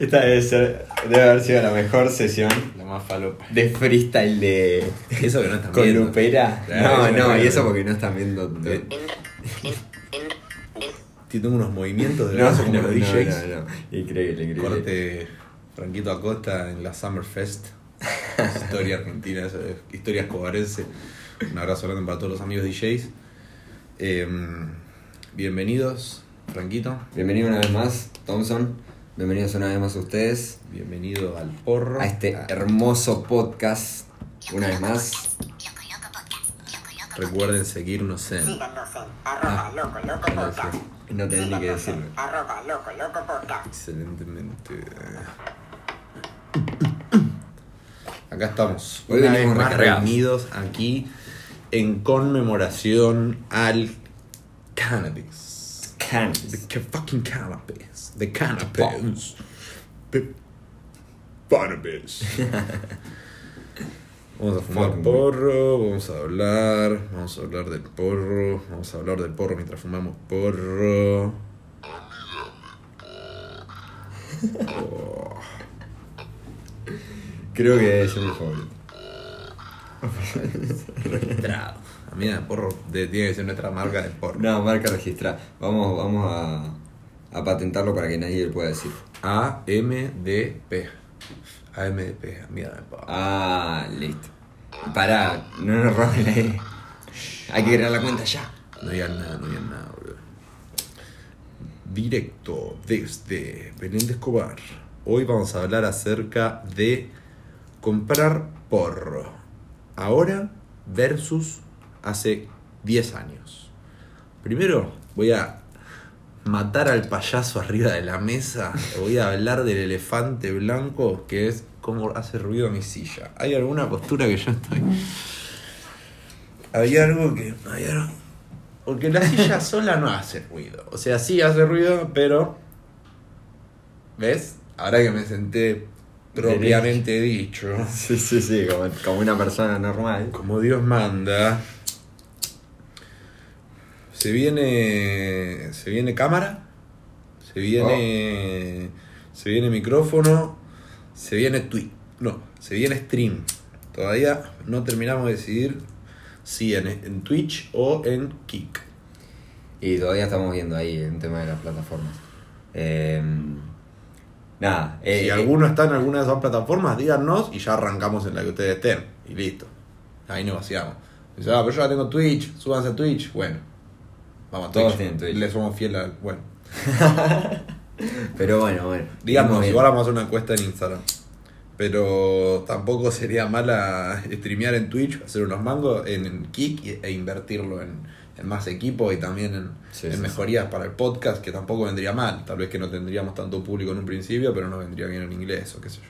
Esta debe ser. Debe haber sido la mejor sesión La más falopa. de freestyle de. Eso que no están Con viendo. Lupera. Claro, no, y es eso porque no están viendo. Tiene unos movimientos de No, brazo como no, los no, DJs. no. Increíble, increíble. Corte Franquito Acosta en la Summerfest. Historia argentina, eso historia escobarense. Un abrazo grande para todos los amigos DJs. Eh, bienvenidos, Franquito. Bienvenido una vez más, Thompson. Bienvenidos una vez más a ustedes Bienvenido al porro. a este Ah, hermoso podcast. Una vez más. Recuerden seguirnos en. Síganos en arroba loco loco podcast. No tenés ni que decirlo. Arroba loco loco podcast. Excelentemente. Acá estamos. Hoy una vez venimos más recargados. reunidos aquí en conmemoración al cannabis. The ca- fucking cannabis. The cannabis. The cannabis. Vamos a fumar porro, vamos a hablar, vamos a hablar del porro, vamos a hablar del porro mientras fumamos porro. Oh. Creo que es mi favorito. Registrado. A mí el porro de- tiene que ser nuestra marca de porro. No, marca registrada. Vamos, vamos a, a patentarlo para que nadie lo pueda decir. AMDP. AMDP, mira, pa. Ah, listo. Pará, no nos roben ahí. Hay que crear la cuenta ya. No digan nada, no digan nada, boludo. Directo desde Belén de Escobar. Hoy vamos a hablar acerca de comprar porro. Ahora versus hace 10 años. Primero voy a matar al payaso arriba de la mesa. Voy a hablar del elefante blanco que es cómo hace ruido mi silla. ¿Hay alguna postura que yo estoy? Había algo que. Había algo- Porque la silla sola no hace ruido. O sea, sí hace ruido, pero. ¿Ves? Ahora que me senté propiamente dicho, Sí, sí, sí, como, como una persona normal. como Dios manda. Se viene. Se viene cámara. Se viene. Se viene micrófono. Se viene tweet. No, se viene stream. Todavía no terminamos de decidir si en, en Twitch o en Kick. Y todavía estamos viendo ahí el tema de las plataformas. Eh, nada. eh, si eh, alguno está en alguna de esas plataformas, díganos y ya arrancamos en la que ustedes estén. Y listo. Ahí negociamos. Dice, ah, pero yo ya tengo Twitch, súbanse a Twitch. Bueno, vamos a Twitch. Todos tienen Twitch. Le somos fieles al. Bueno, Pero bueno, bueno. díganos, Vamos igual vamos a hacer una encuesta en Instagram. Pero tampoco sería mala streamear en Twitch, hacer unos mangos en, y- e invertirlo en, en más equipo y también en, Sí, en sí, mejorías para el podcast, que tampoco vendría mal. Tal vez que no tendríamos tanto público en un principio, pero no vendría bien en inglés o qué sé yo.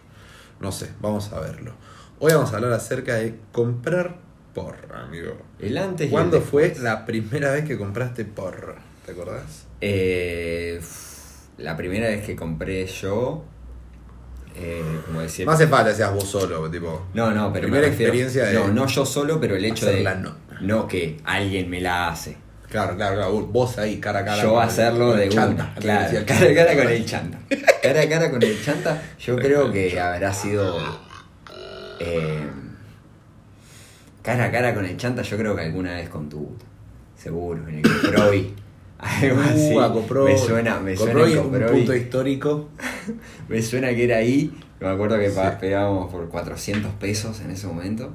No sé, vamos a verlo. Hoy vamos a hablar acerca de comprar porro, amigo. El antes y ¿Cuándo el fue la primera vez que compraste porro? ¿Te acordás? Eh, la primera vez que compré yo. Eh, como decía. No hace falta que seas vos solo, tipo. No, no, pero Primera me refiero- experiencia de No, no yo solo, pero el hecho de. no. No que alguien me la hace. Claro, claro, claro. Vos ahí, cara a cara. yo con el- hacerlo con de el una. chanta. Claro, decía cara a cara con el chanta. Cara a cara con el chanta, yo creo que habrá sido. eh, cara a cara con el chanta, yo creo que alguna vez con tu. Seguro, en el Coprovi. Algo así. Uh, a Coprovi. Me suena, me suena Coprovi, en un punto histórico. Me suena que era ahí. Me acuerdo que Sí. pegábamos por 400 pesos en ese momento.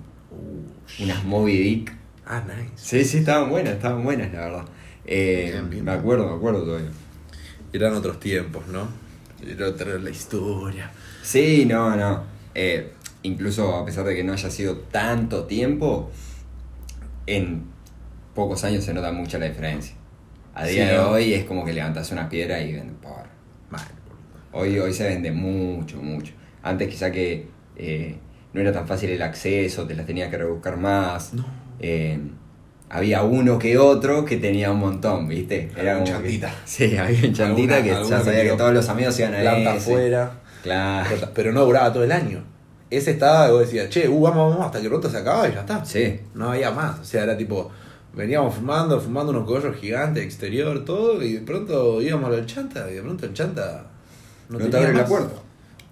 Unas Moby Dick. Ah, nice. Sí, sí, estaban buenas, estaban buenas, la verdad. Eh, Bien, bien. Me acuerdo, me acuerdo todavía. Eran otros tiempos, ¿no? Era otra la historia. Sí, no, no. Eh, incluso a pesar de que no haya sido tanto tiempo, en pocos años se nota mucho la diferencia. A día Sí, de hoy es como que levantas una piedra y venden por. Mal, Hoy, hoy se vende mucho, mucho. Antes quizá que eh, no era tan fácil el acceso, te las tenía que rebuscar más. No. Eh, había uno que otro que tenía un montón, ¿viste? Algún como que- chantita. sí, había un chantita Alguna- que ya que sabía que todos los amigos iban a ese. afuera. Claro. Pero no duraba todo el año. Ese estaba, vos decías, che, uh, vamos, vamos, hasta que pronto se acababa y ya está. Sí. No había más. O sea, era tipo, veníamos fumando, fumando unos cogollos gigantes, exterior, todo, y de pronto íbamos al chanta, y de pronto el chanta No, tenía te abre la puerta.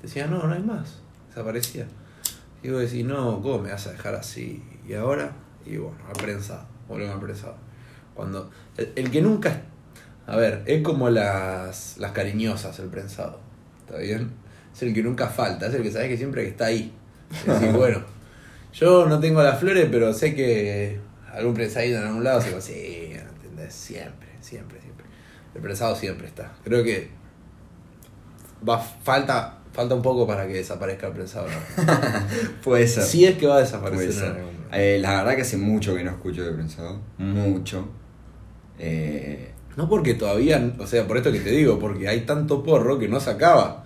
decía, no, no hay más. Desaparecía. Y vos decís, no, ¿cómo me vas a dejar así? Y ahora, y bueno, al prensado, volvemos al prensado. Cuando, el, el que nunca, a ver, es como las, las cariñosas el prensado, ¿está bien? Es el que nunca falta, es el que sabes que siempre que está ahí. Es decir, bueno, yo no tengo las flores, pero sé que algún prensadito en algún lado se consigue, ¿entendés? Siempre, siempre, siempre. El prensado siempre está. Creo que va, falta, falta un poco para que desaparezca el prensado. ¿no? Puede ser. Si es que va a desaparecer. ser. Eh, la verdad que hace mucho que no escucho de prensado. Mucho. Eh, No porque todavía, o sea, por esto que te digo, porque hay tanto porro que no se acaba.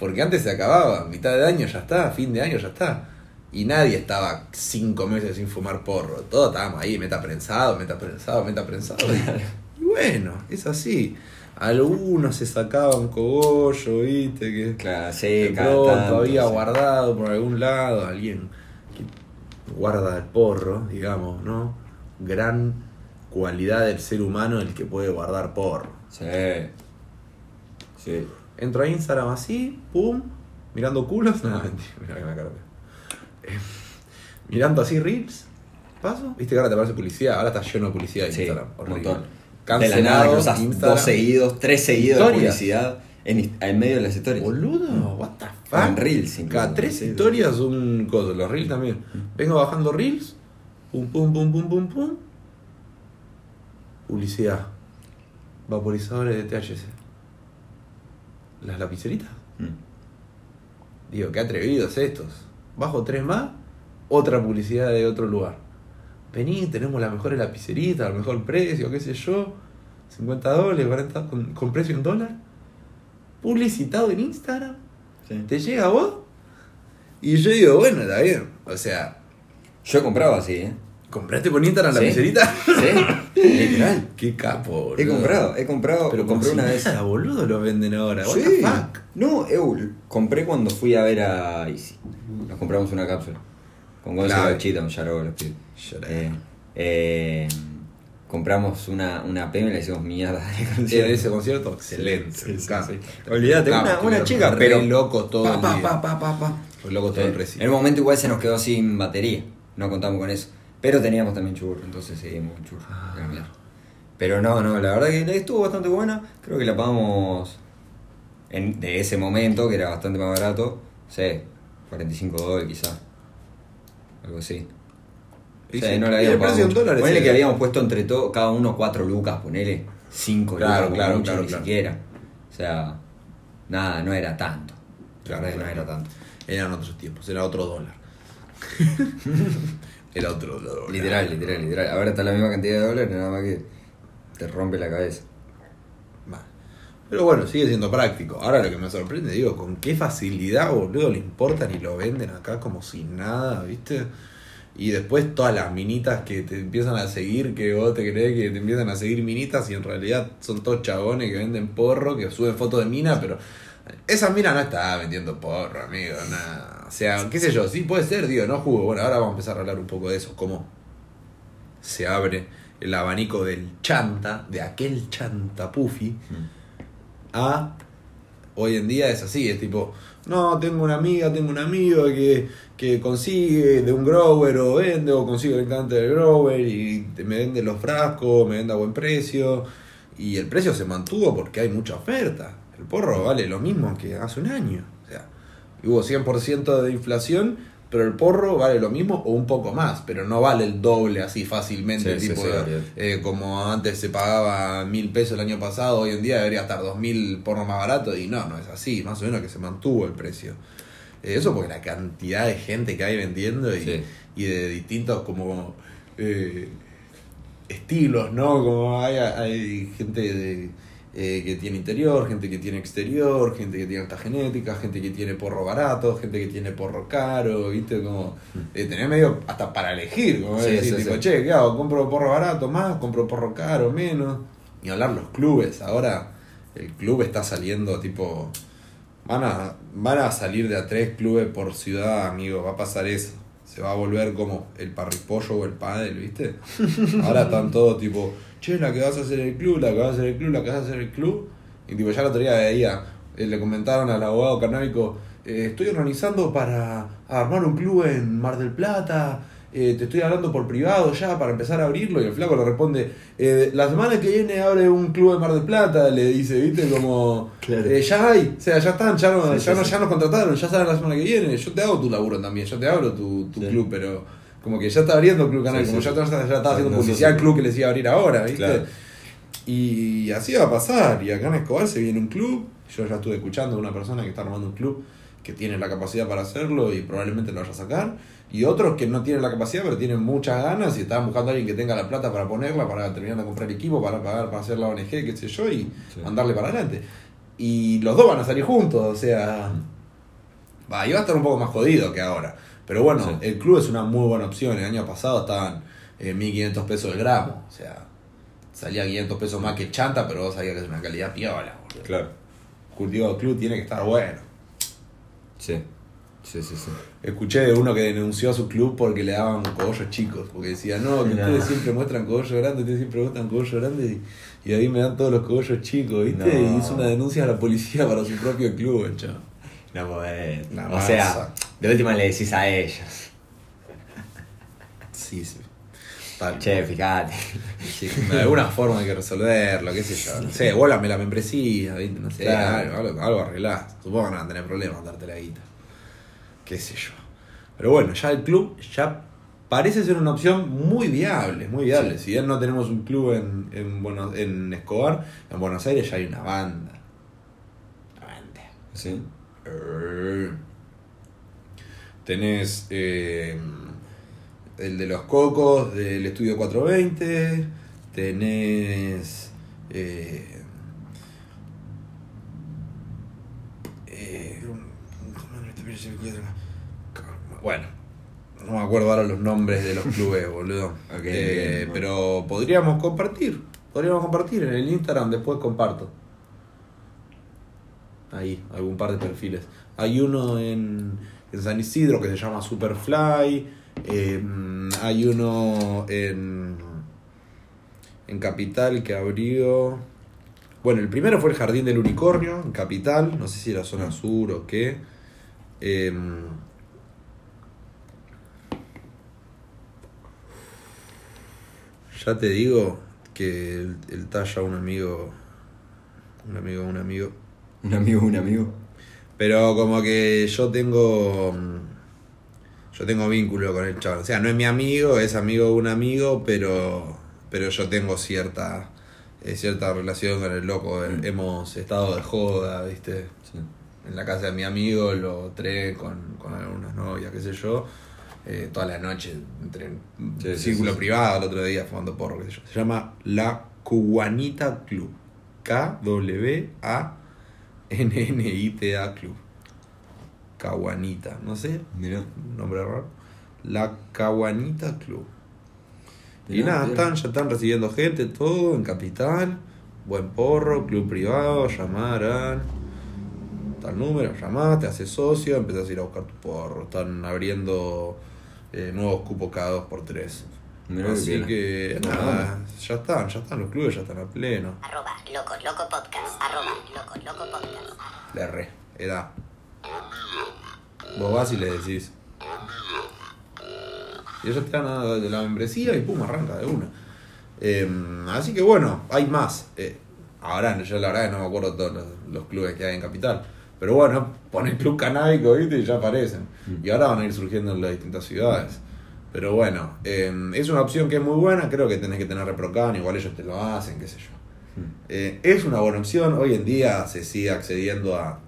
Porque antes se acababa, mitad de año ya está, fin de año ya está. Y nadie estaba cinco meses sin fumar porro. Todos estábamos ahí, meta prensado, meta prensado, meta prensado. Y, y bueno, es así. Algunos se sacaban cogollo, viste, que claro, sí, de pronto tanto, había sí. guardado por algún lado, alguien que guarda el porro, digamos, ¿no? Gran cualidad del ser humano el que puede guardar porro. Sí. Sí. Entro a Instagram así, pum, mirando culos. No, mentira, mirá que me. Eh, mirando así reels, paso. Viste que ahora te aparece publicidad, ahora está lleno de publicidad Sí, Instagram. un horrible. De la nada dos seguidos, tres seguidos de publicidad en, en medio de las historias. Boludo, what the fuck. En Reels. Cada tres historias un coso, los Reels también. Vengo bajando Reels, pum, pum, pum, pum, pum, pum. Publicidad. Vaporizadores de THC. Las lapiceritas. Mm. Digo, qué atrevidos estos. Bajo tres más, otra publicidad de otro lugar. Vení, tenemos la mejor lapicerita, al mejor precio, qué sé yo. 50 dólares, 40 con, con precio en dólar. Publicitado en Instagram. Sí. ¿Te llega a vos? Y yo digo, bueno, está bien. O sea, Yo he comprado así, ¿eh? ¿Compraste por Instagram la Sí. lapicerita? Sí, literal. qué capo, He boludo. comprado, he comprado, Pero compré una vez. nada, boludo, lo venden ahora. What Sí. the fuck? No, eu, compré cuando fui a ver a Easy. Nos compramos una cápsula. Con Gonzalo. Gachita, un yarobo los pibes. Eh, eh, compramos una, una PM y le hicimos mierda. Sí, en ese concierto, excelente. Sí. Olvídate, una, chica, re pero. loco todo pa, el pa, día. pa, pa, pa, loco todo el Sí. recibo. En un momento igual se nos quedó sin batería. No contamos con eso. Pero teníamos también churro, entonces seguimos con churro. Ah. Pero no, no, la verdad que estuvo bastante buena. Creo que la pagamos en, de ese momento, que era bastante más barato. No sé, 45 dólares quizás. Algo así. O sea, sí, no el habíamos pagado. dólares Ponele que habíamos puesto entre todo, cada uno 4 lucas, ponele 5 Claro, lucas, claro, mucho, claro, ni claro. siquiera. O sea, nada, no era tanto. Claro, La verdad que no era tanto. Eran otros tiempos, era otro dólar. era otro dólar. Literal, literal, literal. Ahora está la misma cantidad de dólares, nada más que te rompe la cabeza. Pero bueno, sigue siendo práctico. Ahora lo que me sorprende, digo, con qué facilidad, boludo, le importan y lo venden acá como si nada, ¿viste? Y después todas las minitas que te empiezan a seguir, que vos te crees que te empiezan a seguir minitas y en realidad son todos chabones que venden porro, que suben fotos de mina, pero esa mina no está vendiendo porro, amigo, nada. O sea, qué sé yo, sí puede ser, digo, no jugo. Bueno, ahora vamos a empezar a hablar un poco de eso, cómo se abre el abanico del chanta, de aquel chanta puffy, a hoy en día es así, es tipo, no, tengo una amiga, tengo un amigo que, que consigue de un grower o vende o consigue el del grower y me vende los frascos, me vende a buen precio y el precio se mantuvo porque hay mucha oferta. El porro vale lo mismo que hace un año. Sea, hubo 100% de inflación, pero el porro vale lo mismo o un poco más, pero no vale el doble así fácilmente, Sí, tipo sí, olvídate. eh, como antes se pagaba mil pesos el año pasado, hoy en día debería estar dos mil porno más barato y no, no es así, más o menos que se mantuvo el precio. Eh, eso porque la cantidad de gente que hay vendiendo y, y de distintos como eh, estilos, ¿no? Como hay, hay gente de, eh, que tiene interior, gente que tiene exterior, gente que tiene alta genética, gente que tiene porro barato, gente que tiene porro caro, ¿viste? Como eh, tenés medio hasta para elegir, como Sí, decir, sí, tipo, sí. che, ¿qué hago? ¿Compro porro barato más? ¿Compro porro caro menos? Y hablar los clubes, ahora el club está saliendo tipo... Van a, van a salir de a tres clubes por ciudad, amigo, va a pasar eso. Se va a volver como el parripollo o el pádel, ¿viste? Ahora están todos tipo, che, la que vas a hacer el club, la que vas a hacer el club, la que vas a hacer el club. Y tipo, ya el otro día veía, eh, le comentaron al abogado canábico, eh, estoy organizando para armar un club en Mar del Plata, eh, te estoy hablando por privado ya para empezar a abrirlo y el flaco le responde, eh, la semana que viene abre un club en Mar del Plata, le dice, viste, como, Claro. "Eh, ya hay, o sea, ya están, ya, no, Sí, ya, sí, no, sí. ya nos contrataron, ya salen la semana que viene, yo te hago tu laburo también, yo te abro tu, tu club, pero como que ya está abriendo el Club Canal, Sí, como sí, ya, está- ya estaba haciendo publicidad al club que les iba a abrir ahora, viste. Claro. Y así va a pasar. Y acá en Escobar se viene un club. Yo ya estuve escuchando de una persona que está armando un club que tiene la capacidad para hacerlo y probablemente lo vaya a sacar. Y otros que no tienen la capacidad, pero tienen muchas ganas y estaban buscando a alguien que tenga la plata para ponerla, para terminar de comprar equipo, para pagar, para hacer la ONG, qué sé yo, y Sí. mandarle para adelante. Y los dos van a salir juntos, o sea. Va, y va a estar un poco más jodido que ahora. Pero bueno, Sí. el club es una muy buena opción. El año pasado estaban en 1500 pesos el gramo. O sea, salía 500 pesos más que el chanta, pero vos sabías que es una calidad piola. boludo. Claro. Cultivo del club tiene que estar bueno. Sí. Sí, sí, sí. Escuché de uno que denunció a su club porque le daban cogollos chicos. Porque decía, no, que No. ustedes siempre muestran cogollos grandes, ustedes siempre muestran cogollos grandes y, y ahí me dan todos los cogollos chicos, ¿viste? No. Y hizo una denuncia a la policía para su propio club, el. No podés. Una O sea, de última le decís a ellos. Sí, sí. Tal. Che, fíjate. Sí, de alguna forma hay que resolverlo, qué sé yo. No sé, vuélame la membresía, no sé, Claro. algo, algo, algo arreglás. Supongo que no van a tener problemas darte la guita. Qué sé yo. Pero bueno, ya el club ya parece ser una opción muy viable, muy viable. Si bien no tenemos un club en, en, Buenos- en Escobar, en Buenos Aires ya hay una banda. Una banda. Sí. Eh, Tenés eh, el de los cocos del estudio 420. Tenés. eh, eh, bueno, no me acuerdo ahora los nombres de los clubes, boludo. Eh, bien, pero podríamos compartir. Podríamos compartir en el Instagram, después comparto. Ahí, algún par de perfiles. Hay uno en, en San Isidro que se llama Superfly. eh, hay uno en, en Capital que abrió. Bueno, el primero fue el Jardín del Unicornio, en Capital. No sé si era zona sur o qué. Eh, ya te digo que el, el talla un amigo. Un amigo, un amigo. Un amigo, un amigo. Pero como que yo tengo. mm, Yo tengo vínculo con el chaval. O sea, no es mi amigo, es amigo de un amigo, pero. Pero yo tengo cierta. eh, cierta relación con el loco. Mm. Hemos estado de joda, ¿viste? Sí. En la casa de mi amigo, lo trae con, con algunas novias, qué sé yo. eh, toda la noche, entre en Sí, círculo sí, privado, el otro día fumando porro, qué sé yo. Se llama La Cubanita Club. K-W-A-N-N-I-T-A Club. Caguanita, no sé, Mirá. nombre raro. La Caguanita Club. Y nada, mirá. están, ya están recibiendo gente, todo en capital. Buen porro, club privado, llamarán. Tal número, llamás, te haces socio, empezás a ir a buscar tu porro. Están abriendo eh, nuevos cupos cada dos por tres. Mirá Así que Buena nada, ya están, ya están los clubes, ya están a pleno. Arroba loco loco podcast. Arroba loco loco podcast. Le re, edad. Vos vas y le decís. Y ellos te dan a- de la membresía y pum, arranca de una. Eh, así que bueno, hay más. Eh, ahora yo la verdad que no me acuerdo todos los, los clubes que hay en Capital. Pero bueno, pon el club canábico, ¿viste? Y ya aparecen. Mm. Y ahora van a ir surgiendo en las distintas ciudades. Pero bueno, eh, es una opción que es muy buena. Creo que tenés que tener reprocan, igual ellos te lo hacen, qué sé yo. Mm. Eh, es una buena opción. Hoy en día se sigue accediendo a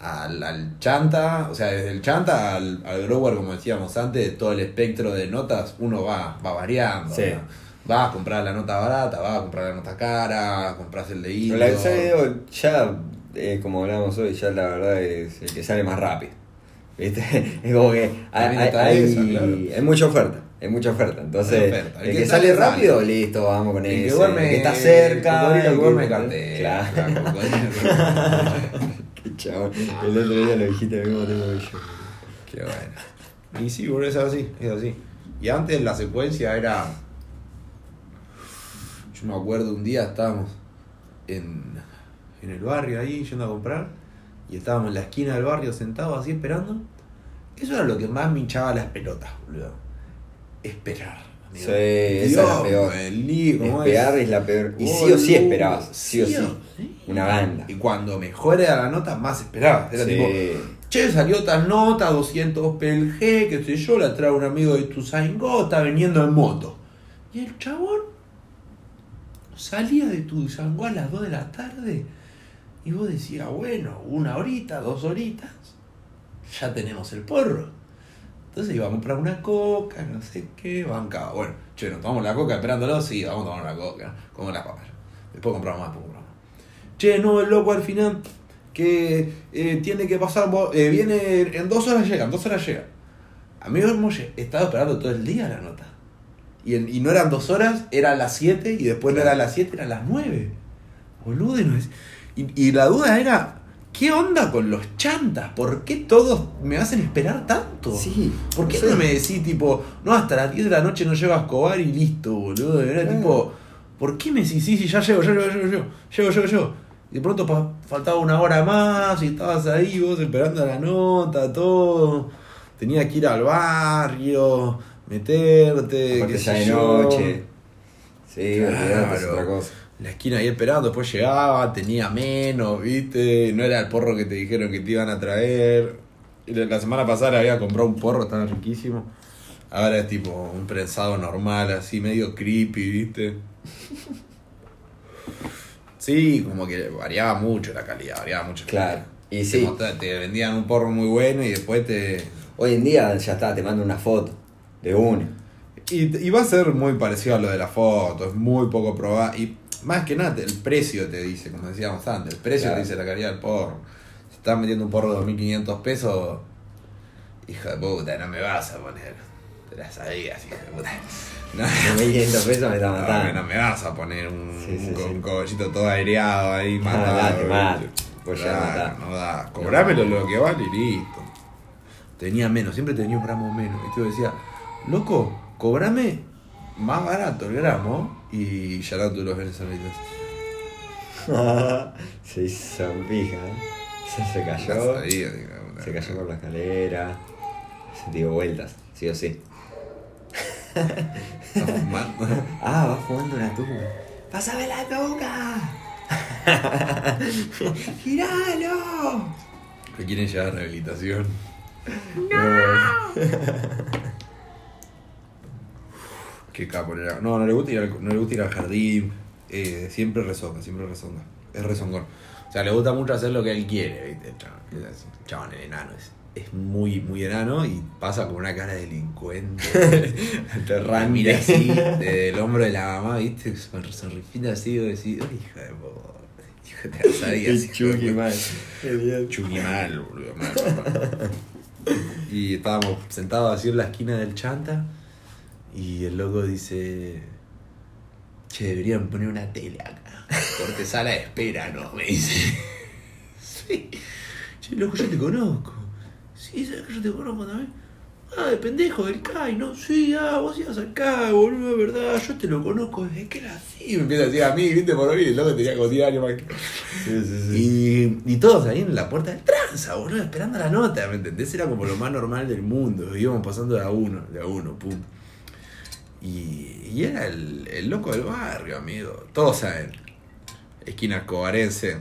al, al chanta, o sea, desde el chanta al, al grower, como decíamos antes, todo el espectro de notas, uno va, va variando. Vas a comprar la nota barata, vas a comprar la nota cara, compras el de hilo. La ya, eh, como hablamos hoy, ya la verdad es el que sale más rápido. ¿Viste? Es como que hay, hay, hay- esa, claro. hay mucha oferta. Hay mucha oferta. Entonces, oferta. El el, que que, sale, rápido, listo, vamos con El que ese. duerme, el que está cerca. el que- duerme cartel. Claro. Claro. Qué chabón. El otro día lo dijiste mismo que yo. Qué bueno. Y sí, boludo, es así, es así. Y antes la secuencia era. Yo me acuerdo un día estábamos en, en el barrio ahí yendo a comprar. Y estábamos en la esquina del barrio sentados así esperando. Eso era lo que más me hinchaba las pelotas, boludo. Esperar. amigo. Sí, esa es la Dios, peor. lío, ¿cómo Esperar es la peor. Y sí o sí esperabas, sí o sí. Una banda. Y cuando mejor era la nota, más esperabas. Era Sí. tipo, che, salió tal nota, 200 PLG, qué sé yo, la trae un amigo de Tuzaingó, está viniendo en moto. Y el chabón salía de Tuzaingó a las 2 de la tarde y vos decías, bueno, una horita, dos horitas, ya tenemos el porro. Entonces iba a comprar una coca, no sé qué, bancaba. Bueno, che, nos tomamos la coca esperándolo, sí, vamos a tomar una coca, como las papas. Después compramos más, después compramos más. Che, no, el loco al final que eh, tiene que pasar, eh, viene en dos horas llega, en dos horas llega. Amigos, hemos lle- estado esperando todo el día la nota. Y, en- y no eran dos horas, eran las siete, y después no eran las siete, eran las nueve. Boludo, y, no es- y, y la duda era, ¿qué onda con los chantas? ¿Por qué todos me hacen esperar tanto? Sí. ¿Por qué no me decís, tipo, no, hasta las 10 de la noche no llego a Escobar y listo, boludo? Era Claro. tipo, ¿por qué me decís, sí, sí, ya llego, ya llego, ya llego, llego, llego, llego, llego? Y de pronto pa- faltaba una hora más y estabas ahí vos esperando la nota, todo. Tenías que ir al barrio, meterte, Aparte qué ya sé de yo. noche. Sí, olvidate, es Claro. otra cosa. La esquina ahí esperando, después llegaba, tenía menos, viste, no era el porro que te dijeron que te iban a traer. La semana pasada había comprado un porro, estaba riquísimo. Ahora es tipo un prensado normal, así medio creepy, viste. Sí, como que variaba mucho la calidad, variaba mucho. la Claro. calidad. Y Te sí, te vendían un porro muy bueno y después te, hoy en día ya está, te mando una foto de una. Y, y va a ser muy parecido a lo de la foto, es muy poco probable. Y más que nada, el precio te dice, como decíamos antes, el precio Claro. te dice la calidad del porro. Si estás metiendo un porro de 2.500 pesos, hija de puta, no me vas a poner. Te la sabías, hija de puta. No, De 1500 pesos me está no, matando. no me vas a poner un, Sí, sí, un, sí. un cogollito todo aireado ahí, Ah, matado. mate. ¿viste? Pues ya Claro, no da. Cobrámelo lo que vale y listo. Tenía menos, siempre tenía un gramo menos. Y yo decía, loco, cobrame más barato el gramo y ya no tú los venezolanos. se hizo pija, ¿eh? Se, se cayó. sabía, Se cayó por la escalera. Se dio vueltas, sí o sí. Está fumando. Ah, va fumando una tuba. ¡Pásame la tuca! ¡Giralo! Que quieren llevar a rehabilitación. Qué capo era. No, no le gusta ir al, no le gusta ir al jardín. Eh, siempre rezonga, siempre rezonga. Es rezongón. O sea, le gusta mucho hacer lo que él quiere, ¿viste? Chabón, el enano es, es muy, muy enano y pasa con una cara de delincuente. Aterrante. Mira así, desde el hombro de la mamá, ¿viste? Con sonrisita así, vos decís, "Ay, hija de puta, hijo de la sabías, El chuki puta". mal. Mal, boludo, mal, mal. Y estábamos sentados así en la esquina del chanta y el loco dice, che, deberían poner una tele acá, porque sala de espera, ¿no? Me dice. Sí. Che, loco, yo te conozco. Sí, ¿sabes que yo te conozco también? Ah, de pendejo del CAI, ¿no? Sí, ah, vos ibas al CAI, boludo, de verdad, yo te lo conozco desde que era así. Me empieza a decir a mí, viste, por hoy, el loco tenía como 10 años más que... Sí, sí, sí. Y, y todos ahí en la puerta del tranza, boludo, esperando la nota, ¿me entendés? Era como lo más normal del mundo. Íbamos pasando de a uno, de a uno, pum. Y, y era el, el loco del barrio, amigo. Todos saben. Esquina escobarense.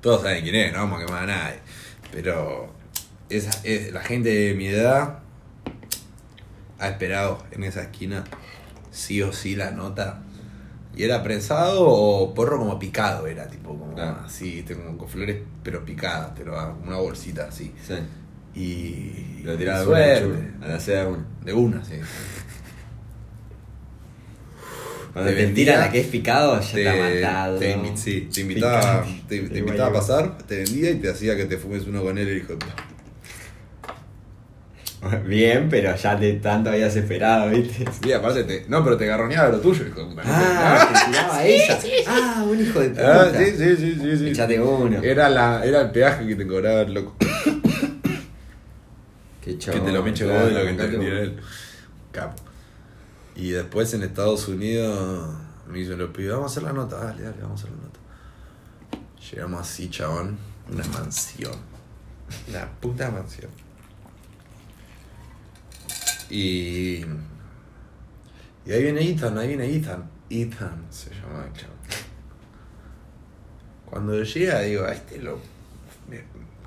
Todos saben quién es, no vamos a quemar a nadie. Pero esa, es, la gente de mi edad ha esperado en esa esquina sí o sí la nota. Y era prensado o porro como picado, era tipo como Claro. así, ¿viste? como con flores pero picadas, pero una bolsita así. Sí. Y. Lo tiraba de una, a la de una. De una, sí. Cuando Te te, vendía- la que es picado, ya Te, está matado. te invi- sí, te invitaba, te, invitaba a pasar, te vendía y te hacía que te fumes uno con él el hijo de puta. Bien, pero ya de tanto habías esperado, ¿viste? Sí, aparte te. No, pero te garroneaba lo tuyo, hijo de puta. Ah, te tiraba esa. Ah, un hijo de puta. Ah, sí, sí, sí, sí, sí. Echate uno. Era, la, era el peaje que te cobraba el loco. Qué que te lo claro, vos de lo que te él. Capo. Y después en Estados Unidos me dicen los pibes, vamos a hacer la nota, dale, dale, vamos a hacer la nota. Llegamos así, chabón. Una mansión. Una puta mansión. Y. Y ahí viene Ethan, ahí viene Ethan. Ethan se llama el chavo. Cuando llega, digo, a este lo.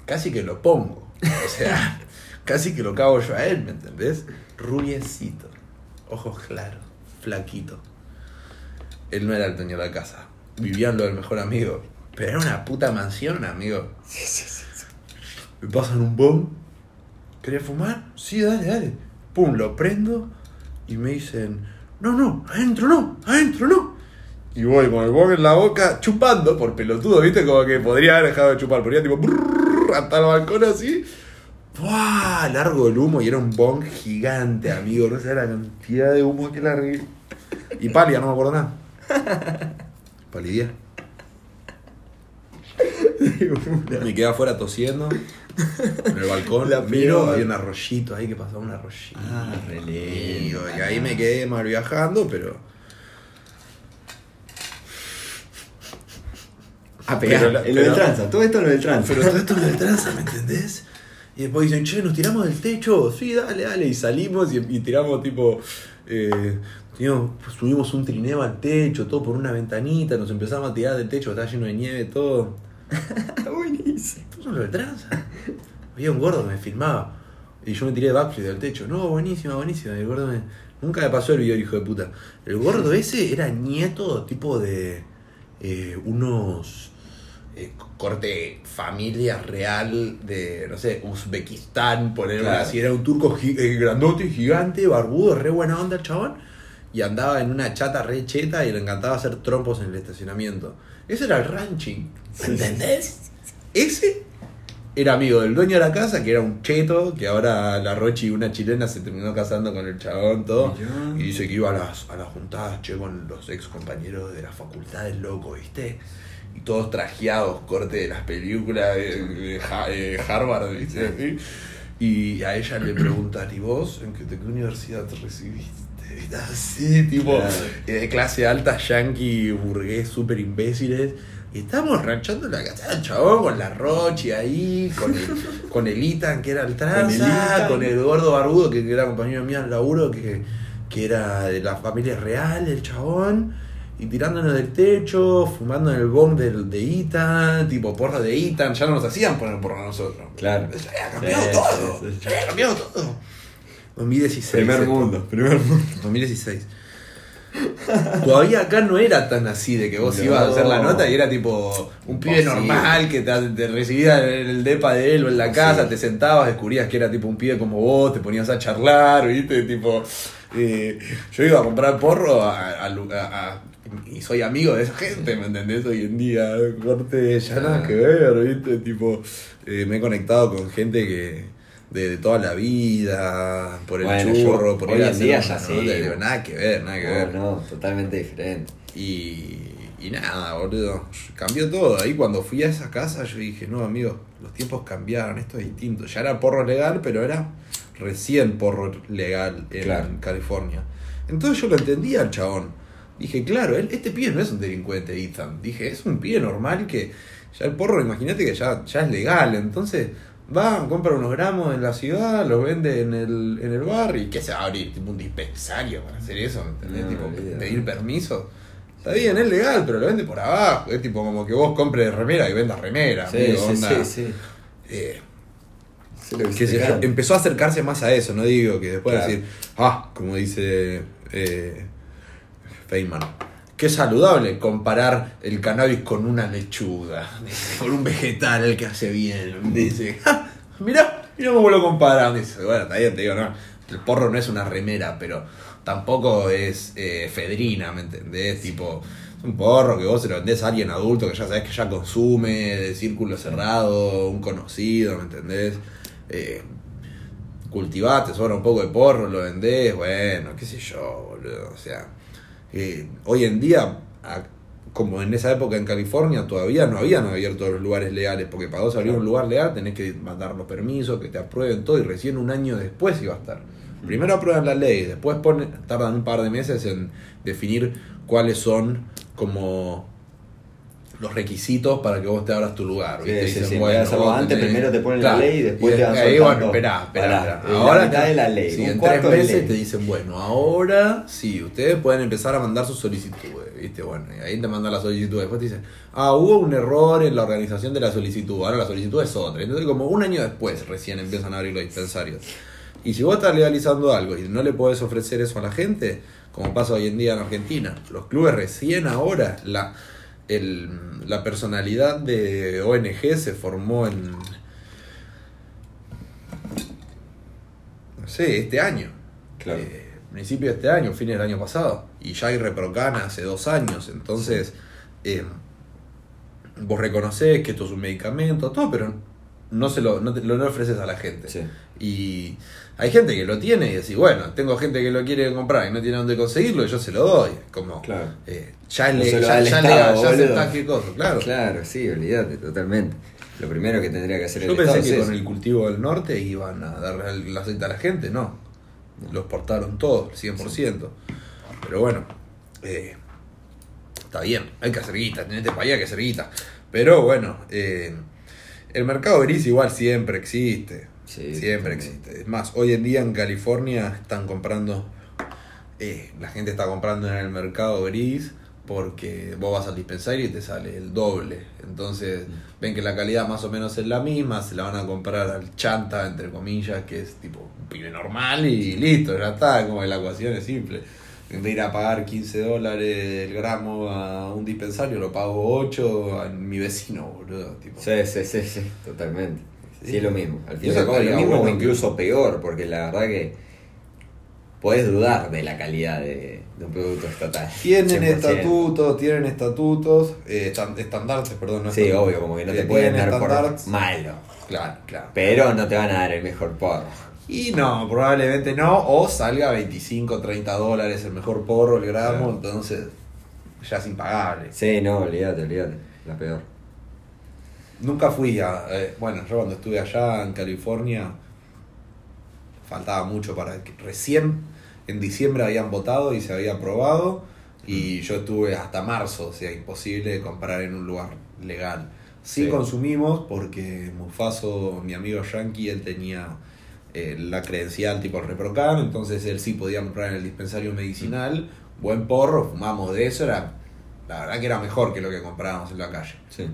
casi que lo pongo. O sea, casi que lo cago yo a él, ¿me entendés? Rubiecito, ojos claros, flaquito. Él no era el dueño de la casa. Vivían lo del mejor amigo. Pero era una puta mansión, amigo. Me pasan un bomb. ¿Querés fumar? Sí, dale, dale. Pum, lo prendo y me dicen, no, no, adentro no, adentro no. Y voy con el bomb en la boca, chupando por pelotudo, ¿viste? Como que podría haber dejado de chupar, ya tipo, brrr, hasta el balcón así. ¡Buah! Largo el humo y era un bong gigante, amigo. No sé la cantidad de humo que largué. Y pálida, no me acuerdo nada. Palidía. Me quedé afuera tosiendo. En el balcón. La miro, había un arroyito ahí que pasaba un arroyito. Ah. Y ahí me quedé mal viajando, pero. Ah, pegá, Pero la- en lo del tranza, todo esto en lo del tranza. Pero todo esto es de tranza, ¿me entendés? Y después dicen, che, nos tiramos del techo. Sí, dale, dale. Y salimos y, y tiramos tipo. eh, pues, subimos un trineo al techo, todo por una ventanita. Nos empezamos a tirar del techo, estaba lleno de nieve, todo. Buenísimo. De tranza. Había un gordo que me filmaba. Y yo me tiré de backflip del techo. No, buenísima, buenísima. El gordo me. Nunca me pasó el video, hijo de puta. El gordo ese era nieto tipo de eh, unos eh, corte familia real de, no sé, Uzbekistán, poner Claro. así. Era un turco eh, grandote, gigante, barbudo, re buena onda el chabón. Y andaba en una chata re cheta y le encantaba hacer trompos en el estacionamiento. Ese era el ranching. ¿Entendés? Ese era amigo del dueño de la casa, que era un cheto, que ahora la Rochi, una chilena, se terminó casando con el chabón, todo. Y dice que iba a las, a las juntadas, che, con los ex compañeros de la facultad del loco, ¿viste? Todos trajeados, corte de las películas de, de Ha- de Harvard, ¿viste? Así. Y a ella le preguntan, ¿y vos en qué, de qué universidad te recibiste? Así, tipo, Claro. eh, de clase alta, yankee, burgués, súper imbéciles. Y estábamos ranchando la casa del chabón con la Rochi ahí, con el, con el Itan, que era el tranza, con el gordo barbudo, que era compañero mío en laburo, que, que era de la familia real, el chabón. Y tirándonos del techo, fumando en el bomb del, de Itan, tipo porro de Itan, ya no nos hacían poner porro a nosotros. Claro. Ya había cambiado Sí, todo, sí, sí. ya había cambiado todo. 2016. Primer esto. mundo, primer mundo. 2016. Todavía acá no era tan así de que vos No. ibas a hacer la nota y era tipo un pibe normal que te, te recibía en el depa de él o en la casa, Sí. te sentabas, descubrías que era tipo un pibe como vos, te ponías a charlar, viste, tipo. eh, yo iba a comprar porro a, a lu- a- a- y soy amigo de esa gente, ¿me entendés? Hoy en día, corte, ya nada que ver, viste, tipo, eh, me he conectado con gente que. De, de toda la vida, por el Bueno, yo churro, por en hacer día ya sí. nada que ver, nada que ver. No, no, totalmente diferente. Y, y nada, boludo. Cambió todo. Ahí cuando fui a esa casa yo dije, no, amigo, los tiempos cambiaron, esto es distinto. Ya era porro legal, pero era recién porro legal en Claro. California. Entonces yo lo entendía al chabón. Dije, claro, él, este pibe no es un delincuente, Ethan. Dije, es un pibe normal que ya el porro, imagínate que ya, ya es legal. Entonces va, compra unos gramos en la ciudad, los vende en el, en el bar y ¿qué se va a abrir? Tipo un dispensario para hacer eso, ¿me entendés? No, tipo, pedir permiso. Está bien, es legal, pero lo vende por abajo. Es tipo como que vos compres remera y vendas remera. Sí, amigo, sí, onda. sí, sí. Eh, que se empezó a acercarse más a eso, no digo que después Claro. decir, ah, como dice eh, Feynman, qué saludable comparar el cannabis con una lechuga, con un vegetal el que hace bien. Dice, "Ja, mirá, mirá cómo lo comparan. Dice, bueno, bien, te digo, no, el porro no es una remera, pero tampoco es eh, efedrina, ¿me entendés? Tipo, es un porro que vos se lo vendés a alguien adulto que ya sabés que ya consume, de círculo cerrado, un conocido, ¿me entendés? Eh, cultivate, sobra un poco de porro, lo vendés, bueno, qué sé yo, boludo. O sea, eh, hoy en día, como en esa época en California, todavía no habían abierto los lugares legales, porque para vos abrir un lugar legal tenés que mandar los permisos, que te aprueben todo, y recién un año después iba a estar. Primero aprueban la ley, después ponen, tardan un par de meses en definir cuáles son como los requisitos para que vos te abras tu lugar. Sí, ¿viste? sí, sí, bueno, antes, tenés- primero te ponen la ley y después te van ahí, bueno, esperá, esperá, esperá. la Ahora mitad te- de la ley, sí, un en tres meses te dicen, bueno, ahora sí, ustedes pueden empezar a mandar sus solicitudes, ¿viste? Bueno, y ahí te mandan la solicitud. Después te dicen, ah, hubo un error en la organización de la solicitud, ahora la solicitud es otra. Entonces, como un año después recién empiezan a abrir los dispensarios. Y si vos estás legalizando algo y no le podés ofrecer eso a la gente, como pasa hoy en día en Argentina, los clubes recién ahora, la, el- la personalidad de ONG se formó en, no sé, este año. Claro. Eh, principio de este año, fines del año pasado. Y ya hay Reprocana hace dos años. Entonces, eh, vos reconocés que esto es un medicamento, todo, pero no se lo, no te- lo no ofreces a la gente. Sí. Y hay gente que lo tiene y decís, bueno, tengo gente que lo quiere comprar y no tiene dónde conseguirlo y yo se lo doy. Como, Claro. eh, ya No le- se lo ya, ya Estado, ya boludo. aceptás qué cosa, claro. Claro, sí, olvídate, totalmente. Lo primero que tendría que hacer Yo el pensé Estado que es con el cultivo del norte iban a darle el aceite a la gente, no. Los portaron todos, 100%. Pero bueno, eh, está bien, hay que hacer guita, en este país hay que hacer guita. Pero bueno, eh, el mercado gris igual siempre existe. Sí, siempre existe. Es más, hoy en día en California están comprando, eh, la gente está comprando en el mercado gris porque vos vas al dispensario y te sale el doble. Entonces ven que la calidad más o menos es la misma, se la van a comprar al chanta, entre comillas, que es tipo un pibe normal y listo, ya está, como que la ecuación es simple. En vez de ir a pagar 15 dólares el gramo a un dispensario, lo pago 8 a mi vecino, boludo. Tipo. Sí, sí, sí, sí, totalmente. Sí, Sí. es lo mismo. Al Y fin y eso al cabo es lo mismo o bueno. incluso peor, porque la verdad que puedes dudar de la calidad de, de un producto estatal. Tienen 100%. estatutos, tienen estatutos, eh, estan- estandartes, perdón. no Sí, estatutos. obvio, como que no te Eh, pueden tienen dar por malo. Claro, claro. Pero no te van a dar el mejor porro. Y no, probablemente no, o salga 25, 30 dólares el mejor porro, el gramo, Claro. entonces ya es impagable. Sí, no, olvídate, olvídate. La peor. Nunca fui a. eh, bueno, yo cuando estuve allá en California, faltaba mucho para que. Recién en diciembre habían votado y se había aprobado, y yo estuve hasta marzo, o sea, imposible comprar en un lugar legal. Sí, Sí. consumimos porque Mufaso, mi amigo Yankee, él tenía eh, la credencial tipo Reprocan, entonces él sí podía comprar en el dispensario medicinal, buen porro, fumamos de eso, era la verdad que era mejor que lo que comprábamos en la calle. Sí.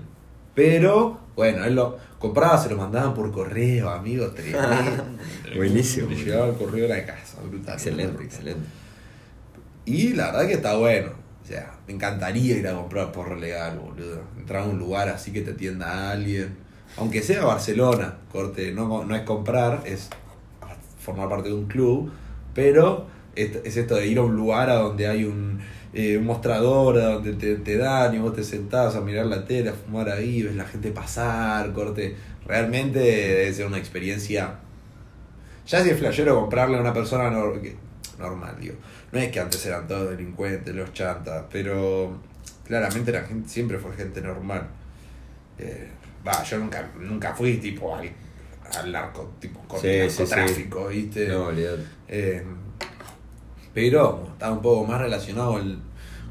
Pero, bueno, él lo compraba, se lo mandaban por correo, amigo. tremendo. Buenísimo. Le llegaba el correo a la casa, brutal. Excelente, brutal. excelente. Y la verdad que está bueno. O sea, me encantaría ir a comprar porro legal, boludo. Entrar a un lugar así que te atienda alguien. Aunque sea Barcelona, corte, no, no es comprar, es formar parte de un club. Pero es, es esto de ir a un lugar a donde hay un, eh, un mostrador, a donde te, te dan y vos te sentás a mirar la tele, a fumar ahí, ves la gente pasar, corte. Realmente debe ser una experiencia ya si es flashero comprarle a una persona normal, digo. No es que antes eran todos delincuentes, los chantas, pero claramente la gente siempre fue gente normal. Eh, Va, yo nunca, nunca fui tipo al, al narco, tipo con Sí, sí, sí. narcotráfico, ¿viste? No. Eh, pero estaba un poco más relacionado el-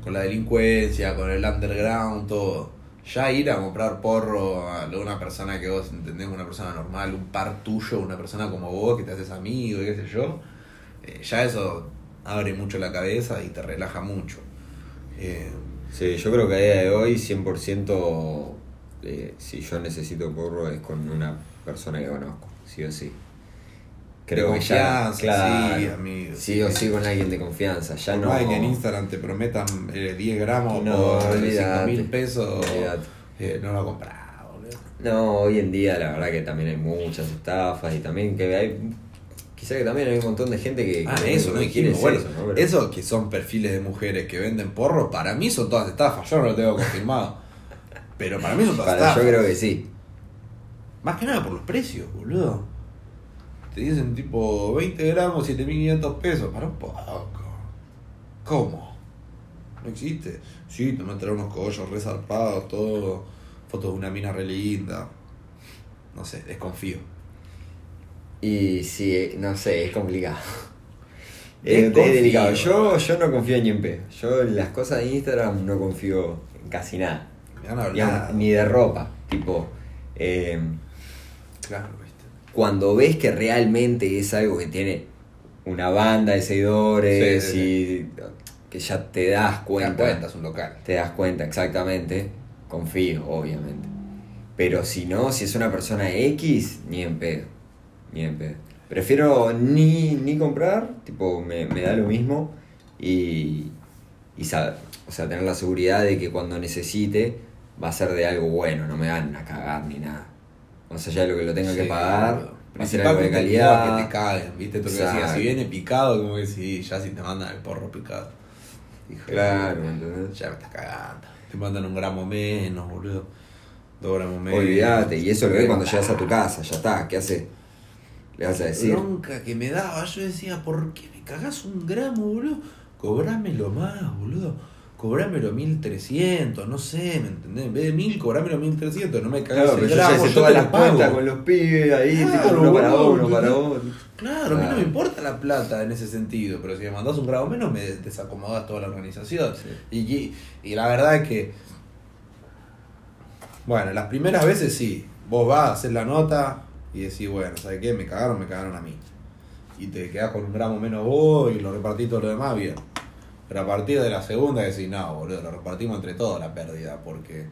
con la delincuencia, con el underground, todo. Ya ir a comprar porro a una persona que vos entendés como una persona normal, un par tuyo, una persona como vos que te haces amigo y qué sé yo, eh, ya eso abre mucho la cabeza y te relaja mucho. Eh, Sí, yo creo que a día de hoy 100% eh, si yo necesito porro es con una persona que conozco, sí o sí. Creo De que ya, confianza, claro, sí, amigo. sí o sí con alguien de confianza, ya no. más que en Instagram te prometan eh, 10 gramos No, por 5 olvídate, mil pesos, eh, no lo boludo. No, hoy en día la verdad que también hay muchas estafas y también que hay, quizá que también hay un montón de gente que, Ah, que eso, no dijimos. Bueno, eso, ¿no? Pero- eso que son perfiles de mujeres que venden porro, para mí son todas estafas. Yo no lo tengo confirmado. Pero para mí son todas para, estafas. yo creo que sí. Más que nada por los precios, boludo. Te dicen tipo 20 gramos, 7500 pesos. Para un poco. ¿Cómo? No existe. Sí, te van a traer unos cogollos resarpados, todo. Fotos de una mina re linda. No sé, desconfío. Y sí, no sé, es complicado. Es delicado. Yo, yo no confío ni en pedo. Yo en las cosas de Instagram no confío en casi nada. Digamos, ni de ropa. Tipo, eh, Claro, viste. cuando ves que realmente es algo que tiene una banda de seguidores Sí, sí, y que ya te das Te cuenta. das cuenta, es un local. Te das cuenta, exactamente. Confío, obviamente. Pero si no, si es una persona X, ni en pedo. Ni en pedo. Prefiero ni, ni comprar, tipo, me, me da lo mismo. Y, y sa- o sea, tener la seguridad de que cuando necesite va a ser de algo bueno, no me van a cagar ni nada. Más allá de lo que lo tenga que pagar, va a ser algo de calidad. Que te caguen, ¿viste? Tú que decías, Exacto. si viene picado, como que sí, ya si te mandan el porro picado. Hijo Claro. Ya me estás cagando. Te mandan un gramo menos, boludo. Dos gramos menos. Olvídate, y eso lo ves cuando llegas a tu casa, ya está, ¿qué hace? Le vas a decir. bronca que me daba, yo decía, ¿por qué me cagás un gramo, boludo? Cobrámelo más, boludo. Cobrámelo 1300, no sé, ¿me entendés? En vez de 1000, cobrámelo 1300, no me cagás Claro, el gramo, yo todas te las cuentas con los pibes ahí, Claro, tipo uno para boludo, uno, para otro. Claro, a mí no me importa la plata en ese sentido, pero si me mandás un grado menos me desacomodas toda la organización. Sí. Y, y- y la verdad es que, bueno, las primeras veces sí, vos vas a hacer la nota y decís, bueno, ¿sabes qué? Me cagaron, me cagaron a mí. Y te quedás con un gramo menos vos y lo repartís todo lo demás bien. Pero a partir de la segunda decís, no, boludo, lo repartimos entre todos la pérdida, porque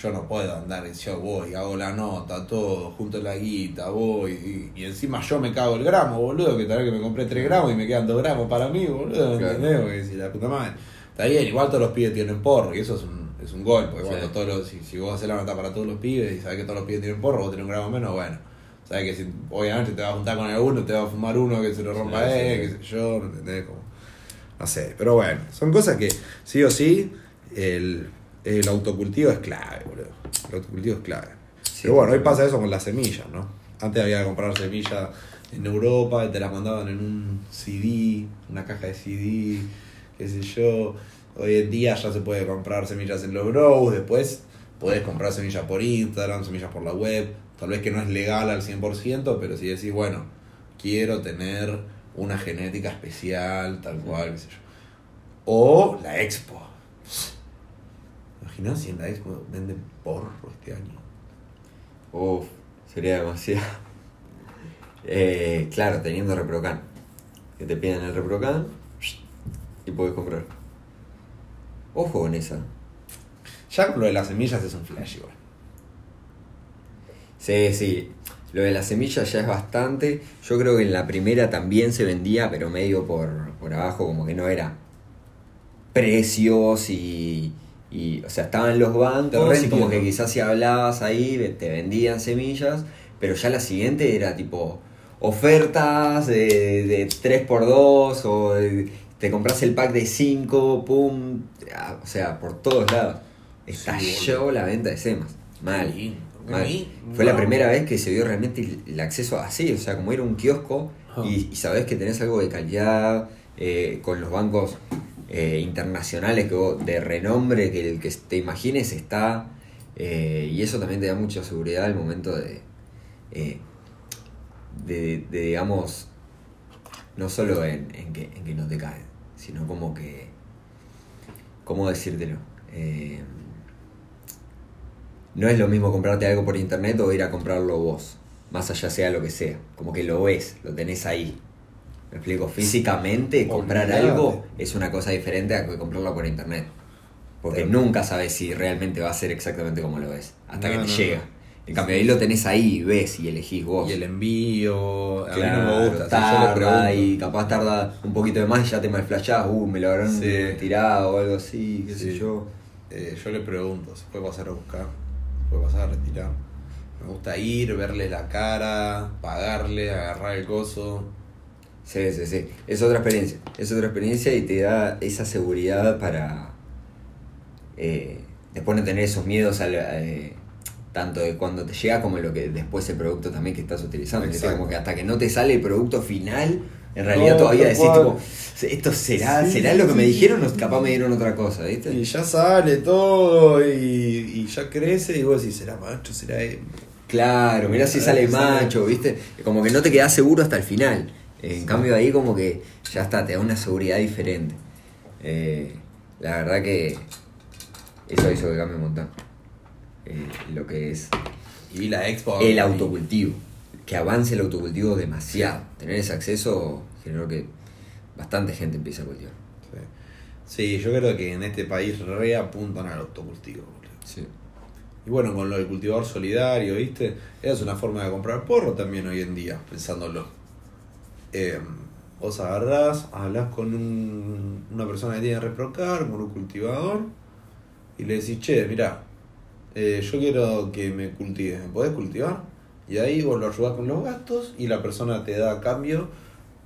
yo no puedo andar, yo voy, hago la nota, todo, junto la guita, voy, y, y encima yo me cago el gramo, boludo, que tal vez que me compré 3 gramos y me quedan 2 gramos para mí, boludo, Claro. ¿entendés? Porque si la puta madre. Está bien, igual todos los pibes tienen porro, y eso es un, es un gol, porque Sí. cuando todos los, si, si vos haces la nota para todos los pibes y sabés que todos los pibes tienen porro, vos tenés un gramo menos, bueno. Sabés que si, obviamente te vas a juntar con alguno, te va a fumar uno que se lo rompa Sí, a él, sí. qué sé yo, ¿no entendés? Como, no sé, pero bueno, son cosas que sí o sí el, el autocultivo es clave, boludo. El autocultivo es clave. Sí, pero bueno, hoy pasa eso con las semillas, ¿no? Antes había que comprar semillas en Europa y te las mandaban en un CD, una caja de CD, qué sé yo. Hoy en día ya se puede comprar semillas en los grows, después podés comprar semillas por Instagram, semillas por la web. Tal vez que no es legal al 100%, pero si decís, bueno, quiero tener una genética especial, tal cual, qué sé yo. O la expo. Imaginás si en la expo venden porro este año. Uf, sería demasiado. Eh, claro, teniendo Reprocan. Que te piden el Reprocan y puedes comprar. Ojo con esa. Ya con lo de las semillas es un flash igual. Sí, sí. Lo de las semillas ya es bastante. Yo creo que en la primera también se vendía, pero medio por, por abajo, como que no era precios y, y, O sea, estaban los bancos y reentiendo. como que quizás si hablabas ahí te vendían semillas, pero ya la siguiente era tipo ofertas de, de 3x2 o de- te compras el pack de 5, pum. O sea, por todos lados. Estalló la venta de semas. Mal. Fue la primera vez que se vio realmente el- acceso así, o sea, como ir a un kiosco Ah. y, y sabés que tenés algo de calidad eh, con los bancos eh, internacionales que vos- de renombre que el que te imagines está eh, y eso también te da mucha seguridad al momento de, de, de, digamos, no solo en, en que, en que no te caen, sino como que, ¿cómo decírtelo? No es lo mismo comprarte algo por internet o ir a comprarlo vos, más allá sea lo que sea, como que lo ves, lo tenés ahí. Me explico, físicamente comprar algo es una cosa diferente a que comprarlo por internet. Porque Pero- nunca sabes si realmente va a ser exactamente como lo ves, hasta No, que te no, llega. En cambio, ahí lo tenés ahí, ves y elegís vos. Y el envío, a mí no me gusta. si tarda pregunto- y capaz tarda un poquito de más y ya te malflashás, uh, me lo habrán Sí. tirado o algo así, qué sé yo. Eh, yo le pregunto, ¿se puede pasar a buscar? ¿Se puede pasar a retirar? Me gusta ir, verle la cara, pagarle, agarrar el coso. Sí, sí, sí. Es otra experiencia. Es otra experiencia y te da esa seguridad para eh, después no tener esos miedos al, eh, tanto de cuando te llega como lo que después el producto también que estás utilizando. ¿viste? Exacto. Como que hasta que no te sale el producto final, en realidad No, todavía decís tipo, esto será, Sí, será lo que me dijeron o capaz me dieron otra cosa, ¿viste? Y ya sale todo y, y ya crece y vos decís, ¿será macho? ¿Será? Claro, mirá si sale macho, ¿viste? Como que no te quedás seguro hasta el final. En cambio ahí como que ya está, te da una seguridad diferente. Eh, la verdad que eso hizo que cambie un montón. eh, lo que es Y la expo. el autocultivo. Que avance el autocultivo demasiado. Tener ese acceso generó que bastante gente empiece a cultivar. Sí. Sí, yo creo que en este país reapuntan al autocultivo. Sí. Y bueno, con lo del cultivador solidario, ¿viste? Esa es una forma de comprar porro también hoy en día, pensándolo. Eh, vos agarrás, hablas con un- una persona que tiene reprocar, con un cultivador, y le decís, che, mirá, eh, yo quiero que me cultives, ¿me podés cultivar? Y ahí vos lo ayudás con los gastos y la persona te da a cambio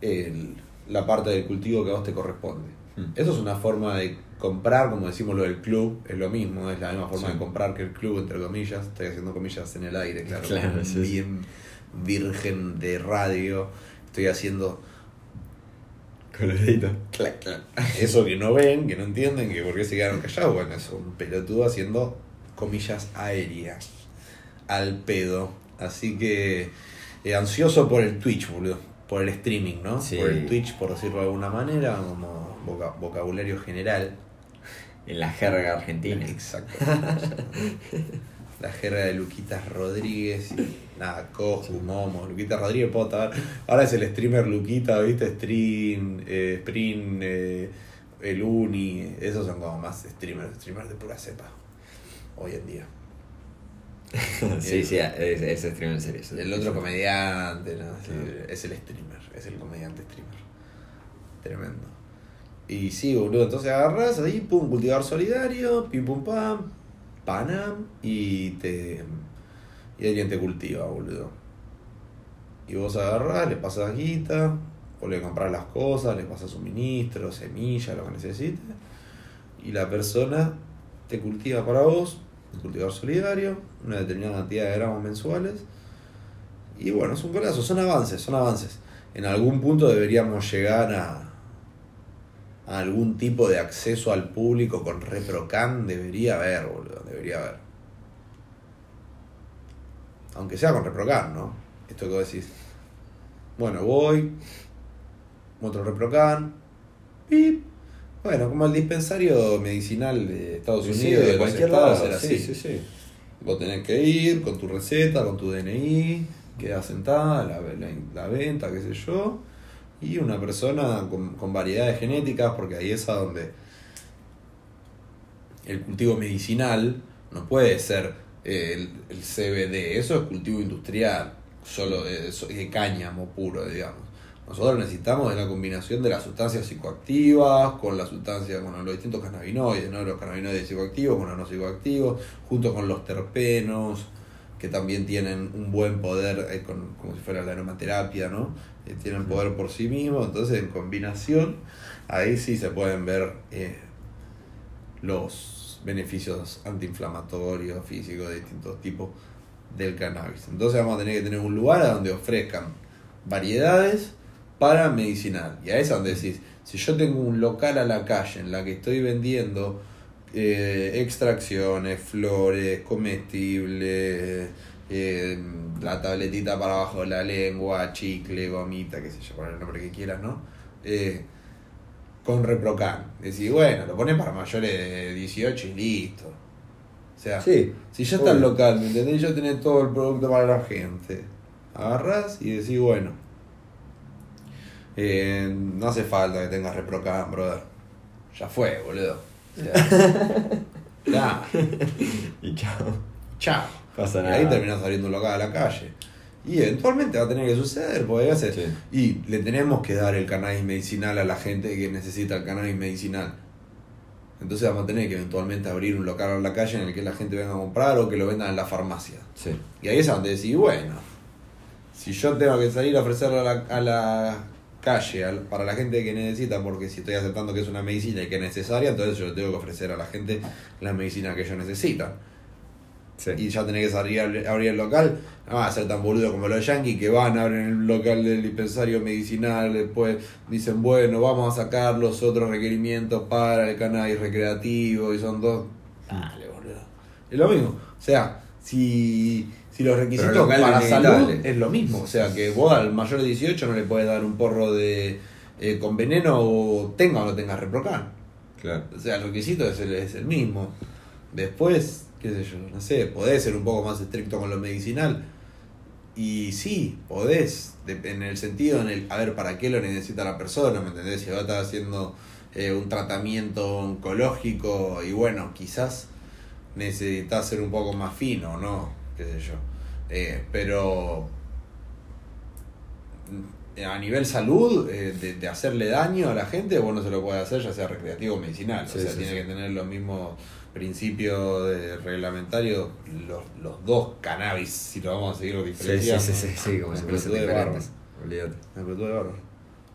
el- la parte del cultivo que a vos te corresponde. Hmm. Eso es una forma de comprar, como decimos lo del club, es lo mismo, es la misma forma Sí. de comprar que el club, entre comillas. Estoy haciendo comillas en el aire, claro. Claro, sí. bien virgen de radio. Estoy haciendo Coloradito. clac, clac. Eso que no ven, que no entienden, que por qué se quedaron callados. Bueno, es un pelotudo haciendo comillas aéreas. Al pedo. Así que eh, ansioso por el Twitch, boludo. Por el streaming, ¿no? Sí. Por el Twitch, por decirlo de alguna manera, como voca- vocabulario general. En la jerga argentina. Exacto. La jerga de Luquitas Rodríguez y nada, Coscu, Momo, Luquitas Rodríguez, estar- Ahora es el streamer Luquita, ¿viste? Stream, eh, Sprint, eh, el Uni, esos son como más streamers, streamers de pura cepa. Hoy en día. sí, sí, es, es stream en serio. El otro comediante, ¿no? Sí, es el streamer, es el comediante streamer. Tremendo. Y sí, boludo, entonces agarras ahí, pum, cultivar solidario, pim pum pam, panam, y te. Y alguien te cultiva, boludo. Y vos agarrás, le pasas guita, o le compras las cosas, le pasas suministro, semilla, lo que necesites. Y la persona te cultiva para vos, un cultivador solidario, una determinada cantidad de gramos mensuales. Y bueno, es un golazo, son avances, son avances. En algún punto deberíamos llegar a, a algún tipo de acceso al público con ReproCan, debería haber, boludo, debería haber. Aunque sea con ReproCan, ¿no? Esto que vos decís. Bueno, voy, otro ReproCan, pip. Bueno, como el dispensario medicinal de Estados Unidos, Sí, de, de los cualquier lado. era Sí, así. sí, sí. Vos tenés que ir con tu receta, con tu DNI, quedas sentada, la, la, la venta, qué sé yo, y una persona con, con variedades genéticas, porque ahí es a donde el cultivo medicinal no puede ser eh, el, el CBD, eso es cultivo industrial, solo de, de cáñamo puro, digamos. Nosotros necesitamos de la combinación de las sustancias psicoactivas con las sustancias, bueno, los distintos cannabinoides, ¿no? Los cannabinoides psicoactivos con los no psicoactivos, junto con los terpenos, que también tienen un buen poder, eh, con- como si fuera la aromaterapia, ¿no? Eh, tienen poder por sí mismos, entonces en combinación, ahí sí se pueden ver eh, los beneficios antiinflamatorios, físicos de distintos tipos del cannabis. Entonces vamos a tener que tener un lugar a donde ofrezcan variedades para medicinal. Y a esa donde decís, si yo tengo un local a la calle en la que estoy vendiendo eh, extracciones, flores, comestibles, eh, la tabletita para abajo de la lengua, chicle, gomita, qué sé yo, poner el nombre que quieras, ¿no? Eh, con Reprocan. Decís, bueno, lo pones para mayores de 18 y listo. O sea, Sí, si ya está el local, ¿me entendés? Ya tenés todo el producto para la gente. Agarrás y decís, bueno, eh, no hace falta que tengas Reprocan, brother. Ya fue, boludo. O sea, ya, Y chao. chao. Pasa Y nada. ahí terminás abriendo un local a la calle. Y eventualmente va a tener que suceder, porque hacer- Sí. Y le tenemos que dar el cannabis medicinal a la gente que necesita el cannabis medicinal. Entonces vamos a tener que eventualmente abrir un local en la calle en el que la gente venga a comprar o que lo vendan en la farmacia. Sí. Y ahí es donde decís, bueno, si yo tengo que salir a ofrecerlo a la, a la calle al- para la gente que necesita, porque si estoy aceptando que es una medicina y que es necesaria, entonces yo tengo que ofrecer a la gente la medicina que ellos necesitan. Sí. Y ya tenés que salir a abrir- abrir el local, no vas a ser tan boludo como los yankees que van, abren el local del dispensario medicinal, después dicen, bueno, vamos a sacar los otros requerimientos para el cannabis recreativo, y son dos. Dale, boludo. Es lo mismo. O sea, si, si los requisitos para salud es lo mismo. O sea, que vos al mayor de 18 no le puedes dar un porro de eh, con veneno o tenga o no tenga reprocan. Claro. O sea, el requisito es el, es el mismo. Después, qué sé yo, no sé, podés ser un poco más estricto con lo medicinal. Y sí, podés, en el sentido, en el, a ver, ¿para qué lo necesita la persona? ¿Me entendés? Si va a estar haciendo eh, un tratamiento oncológico y bueno, quizás necesitas ser un poco más fino, ¿no? Qué sé yo. Eh, pero mm, a nivel salud, eh, de, de hacerle daño a la gente, vos no se lo puede hacer, ya sea recreativo o medicinal. Sí, o sea, sí, tiene sí. que tener los mismos principios de reglamentarios, los, los dos cannabis, si lo vamos a seguir Sí, sí, diferenciando. sí, sí, sí, como diferentes. Olvídate. Me pelotudeé bárbaro.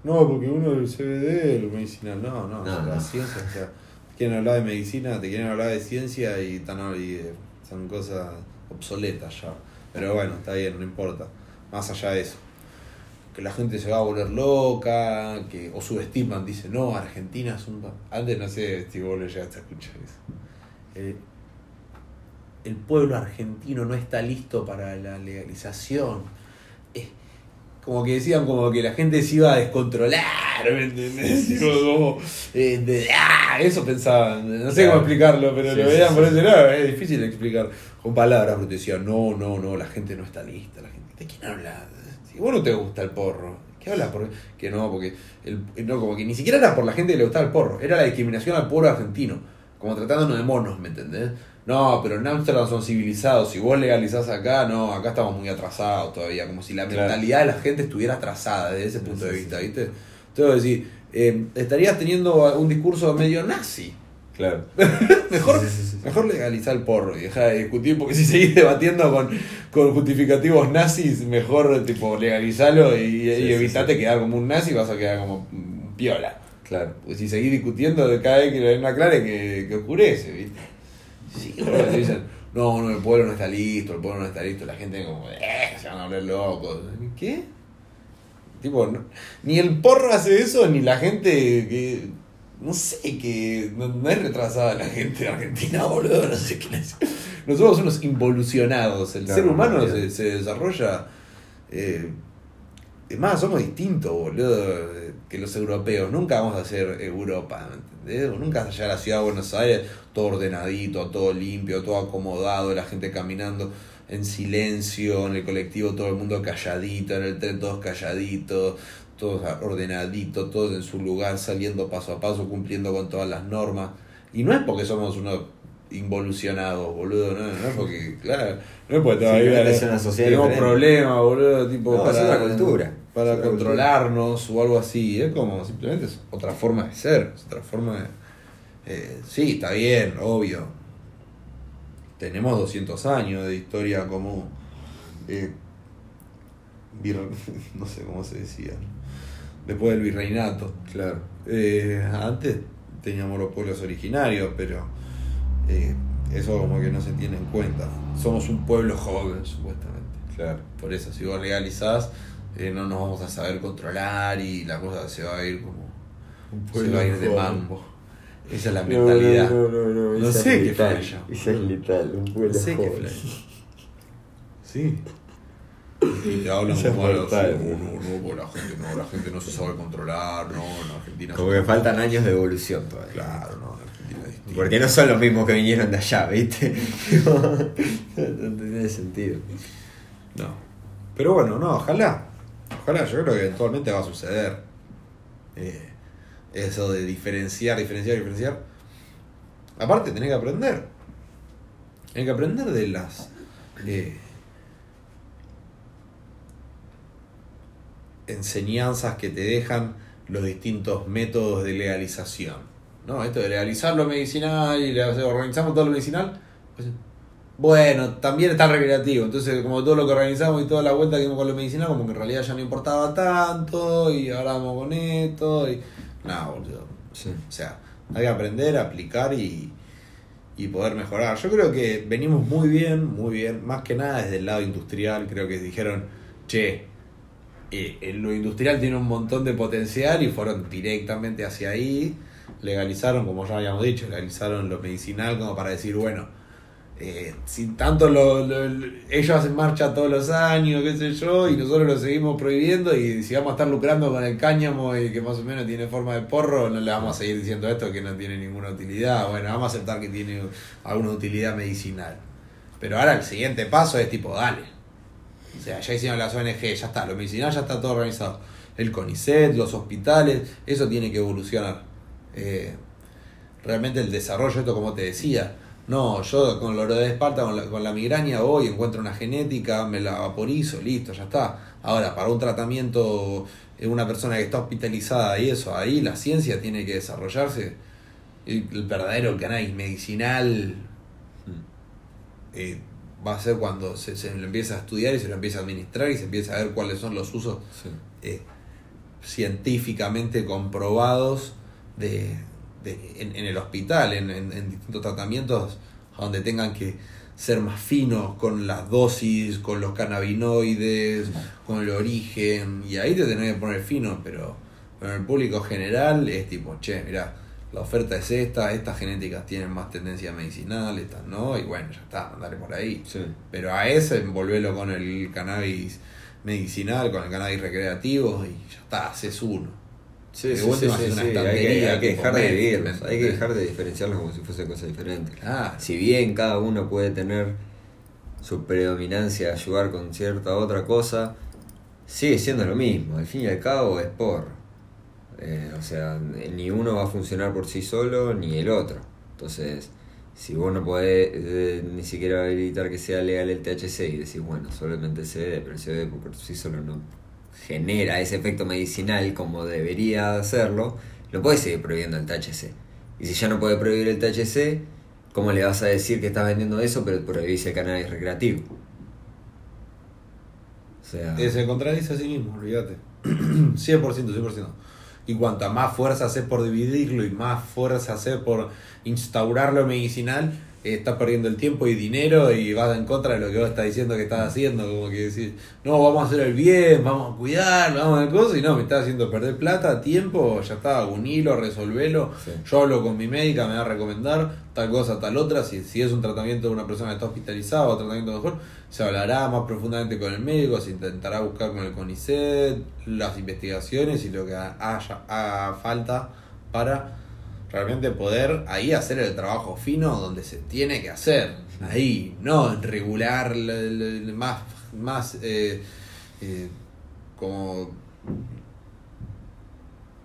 No, porque uno el CBD, el medicinal, no, no, No, la ciencia, o sea, quieren hablar de medicina, te quieren hablar de ciencia y, están, y eh, son cosas obsoletas ya. Pero bueno, está bien, no importa. Más allá de eso. Que la gente se va a volver loca, que o subestiman, dice, no, Argentina es un... pa-". Antes no sé si vos le llegaste a escuchar eso. Eh, el pueblo argentino no está listo para la legalización. Como que decían como que la gente se iba a descontrolar, ¿me entendés? Como, eh, de- ah, eso pensaban, no sé cómo explicarlo, pero Sí, lo veían sí. por ese lado, es difícil de explicar con palabras, pero te decían, no, no, no, la gente no está lista, la gente, ¿de quién hablas? Si vos no te gusta el porro, ¿qué hablas? Por... Que no, porque, el, no, como que ni siquiera era por la gente que le gustaba el porro, era la discriminación al pueblo argentino, como tratándonos de monos, ¿me entendés? No, pero en Amsterdam son civilizados. Si vos legalizás acá, no, acá estamos muy atrasados todavía. Como si la Claro. mentalidad de la gente estuviera atrasada desde ese punto Sí, de vista. ¿viste? Entonces, decir, eh, estarías teniendo un discurso medio nazi. Claro. Mejor, Sí, sí, sí, sí. mejor legalizar el porro y dejar de discutir, porque si seguís debatiendo con, con justificativos nazis, mejor tipo legalizarlo y, y evitate quedar como un nazi, vas a quedar como un piola. Claro. Pues si seguís discutiendo de cada vez que hay una clara que, que oscurece, ¿viste? Sí, boludo, te dicen, no, no, el pueblo no está listo, el pueblo no está listo, la gente como, eh, se van a volver locos. ¿Qué? Tipo, no- ni el porro hace eso, ni la gente que, no sé, que no, no es retrasada la gente de Argentina, boludo, no sé qué es. Nosotros somos unos involucionados, el Claro, ser humano no, se, bien. se desarrolla... eh, es más, somos distintos, boludo, que los europeos. Nunca vamos a ser Europa, ¿me entendés? Nunca vas a llegar a la ciudad de Buenos Aires todo ordenadito, todo limpio, todo acomodado, la gente caminando en silencio, en el colectivo todo el mundo calladito, en el tren todos calladitos, todos ordenaditos, todos en su lugar, saliendo paso a paso, cumpliendo con todas las normas. Y no es porque somos unos involucionados, boludo, no, no es porque, claro, no es porque todavía Simplemente es una sociedad tenemos problemas, boludo, tipo, No, es otra cultura. para otra controlarnos o algo así. Es como simplemente es otra forma de ser, es otra forma de. eh, sí, está bien, obvio. Tenemos 200 años de historia como. eh, vir- no sé cómo se decía. Después del virreinato. Claro. Eh, antes teníamos los pueblos originarios, pero eh, eso como que no se tiene en cuenta. Somos un pueblo joven, supuestamente. Claro. Por eso, si vos legalizás, eh, no nos vamos a saber controlar y la cosa se va a ir como. se va a ir de mambo. Esa es la mentalidad. No, no, no, sé qué falla. Esa es letal, un pueblo No sé qué joven. flash. Sí. Y te hablan como así, no, no, no, la gente no, la gente no se sabe controlar, no, en Argentina Como que faltan años de evolución todavía. Claro, no, Porque no son los mismos que vinieron de allá, ¿viste? no tiene sentido. No. Pero bueno, no, ojalá. Ojalá, yo creo que eventualmente va a suceder. Eh, eso de diferenciar, diferenciar, diferenciar. Aparte, tenés que aprender. Tenés que aprender de las. enseñanzas que te dejan los distintos métodos de legalización. ¿No? Esto de legalizar lo medicinal y organizamos todo lo medicinal. pues, bueno, también está recreativo. Entonces, como todo lo que organizamos y toda la vuelta que dimos con lo medicinal, como que en realidad ya no importaba tanto y ahora vamos con esto. Y... No, boludo. Sí. O sea, hay que aprender, aplicar y, y poder mejorar. Yo creo que venimos muy bien, muy bien. Más que nada desde el lado industrial. Creo que dijeron, che, eh, lo industrial tiene un montón de potencial y fueron directamente hacia ahí. Legalizaron, como ya habíamos dicho, legalizaron lo medicinal como para decir, bueno, eh, si tanto lo, lo- lo- ellos hacen marcha todos los años, qué sé yo, y nosotros lo seguimos prohibiendo, y si vamos a estar lucrando con el cáñamo y que más o menos tiene forma de porro, no le vamos a seguir diciendo esto que no tiene ninguna utilidad. Bueno, vamos a aceptar que tiene alguna utilidad medicinal. Pero ahora el siguiente paso es tipo, dale. O sea, ya hicieron las ONG, ya está, lo medicinal ya está todo organizado. El CONICET, los hospitales, eso tiene que evolucionar. Eh, realmente el desarrollo, esto como te decía, no, yo con lo de Esparta, con la, con la migraña voy, encuentro una genética, me la vaporizo, listo, ya está. Ahora, para un tratamiento en una persona que está hospitalizada y eso, ahí la ciencia tiene que desarrollarse. El, el verdadero cannabis medicinal eh, va a ser cuando se, se lo empieza a estudiar y se lo empieza a administrar y se empieza a ver cuáles son los usos Sí. eh, científicamente comprobados de, de- en, en el hospital, en, en- en distintos tratamientos donde tengan que ser más finos con las dosis, con los cannabinoides, con el origen, y ahí te tenés que poner fino, pero, pero en el público general es tipo, che, mira, la oferta es esta, estas genéticas tienen más tendencia medicinal, estas no, y bueno, ya está, andale por ahí. Sí. Pero a ese envolverlo con el cannabis medicinal, con el cannabis recreativo y ya está, haces uno. Sí, sí, sí, sí, Hay que, hay dejar de dividirlos, ¿me hay que dejar de diferenciarlos como si fuesen cosas diferentes. Claro. Si bien cada uno puede tener su predominancia de ayudar con cierta otra cosa, sigue siendo lo mismo. Al fin y al cabo es por. eh, o sea, ni uno va a funcionar por sí solo ni el otro. Entonces, si vos no podés eh, ni siquiera habilitar que sea legal el THC y decís, bueno, solamente el CBD, pero el CBD por sí solo no genera ese efecto medicinal como debería hacerlo, lo puedes seguir prohibiendo el THC. Y si ya no puede prohibir el THC, ¿cómo le vas a decir que estás vendiendo eso pero prohibís el cannabis recreativo? O sea, Eh, se contradice a sí mismo, olvídate. 100%, 100%. Y cuanta más fuerza haces por dividirlo y más fuerza haces por instaurarlo medicinal, estás perdiendo el tiempo y dinero y vas en contra de lo que vos estás diciendo que estás haciendo. Como que decís, no, vamos a hacer el bien, vamos a cuidar, vamos a hacer cosas, y no, me estás haciendo perder plata, tiempo, ya está, unilo, resolvelo. Sí. Yo hablo con mi médica, me va a recomendar tal cosa, tal otra. Si, si es un tratamiento de una persona que está hospitalizada o tratamiento mejor, se hablará más profundamente con el médico, se intentará buscar con el CONICET las investigaciones y lo que haya haga falta para realmente poder ahí hacer el trabajo fino donde se tiene que hacer. Ahí, no regular más, más eh, eh, como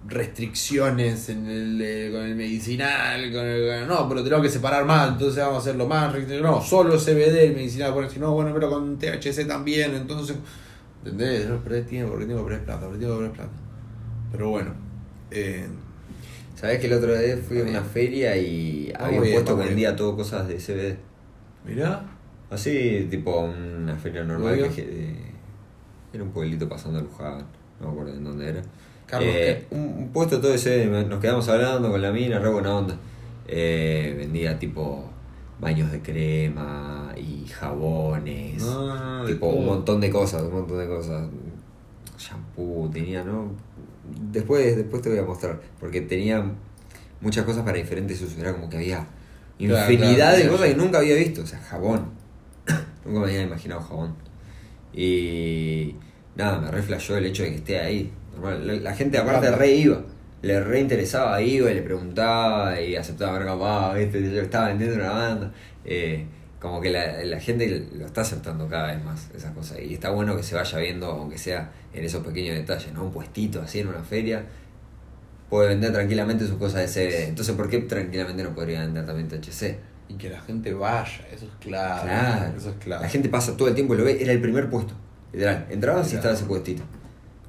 restricciones en el, eh, con el medicinal, con el, no, pero tenemos que separar más, entonces vamos a hacerlo más, no, solo CBD, el medicinal, si no, bueno, pero con THC también, entonces, ¿entendés? No perdés tiempo, porque tengo que perder plata, porque tengo que perder plata. Pero bueno, eh, ¿sabés que el otro día fui a una feria y había un puesto que vendía todo cosas de CBD? mirá, Así, tipo una feria normal que eh, era un pueblito pasando a Luján, no me acuerdo en dónde era. Carlos, Eh, un, un puesto todo ese, nos quedamos hablando con la mina, re buena onda. Eh, vendía tipo baños de crema y jabones, Ah, tipo un montón de cosas, un montón de cosas. Shampoo tenía, ¿no? Después, después te voy a mostrar, porque tenía muchas cosas para diferentes usos, era como que había infinidad claro, de cosas que nunca había visto, o sea, jabón. nunca me había imaginado jabón. Y nada, me re flashó el hecho de que esté ahí. Normal, La, la gente aparte re iba, le re interesaba, iba y le preguntaba y aceptaba ver capaz, ¿viste? yo estaba vendiendo una banda. Eh, como que la, la gente lo está aceptando cada vez más, esas cosas. Y está bueno que se vaya viendo, aunque sea en esos pequeños detalles, ¿no? Un puestito así en una feria puede vender tranquilamente sus cosas de CBD. Entonces, ¿por qué tranquilamente no podría vender también THC? y que la gente vaya, eso es claro. Claro. Eso es claro. La gente pasa todo el tiempo y lo ve. Era el primer puesto. Literal. Entrabas y estaba ese puestito.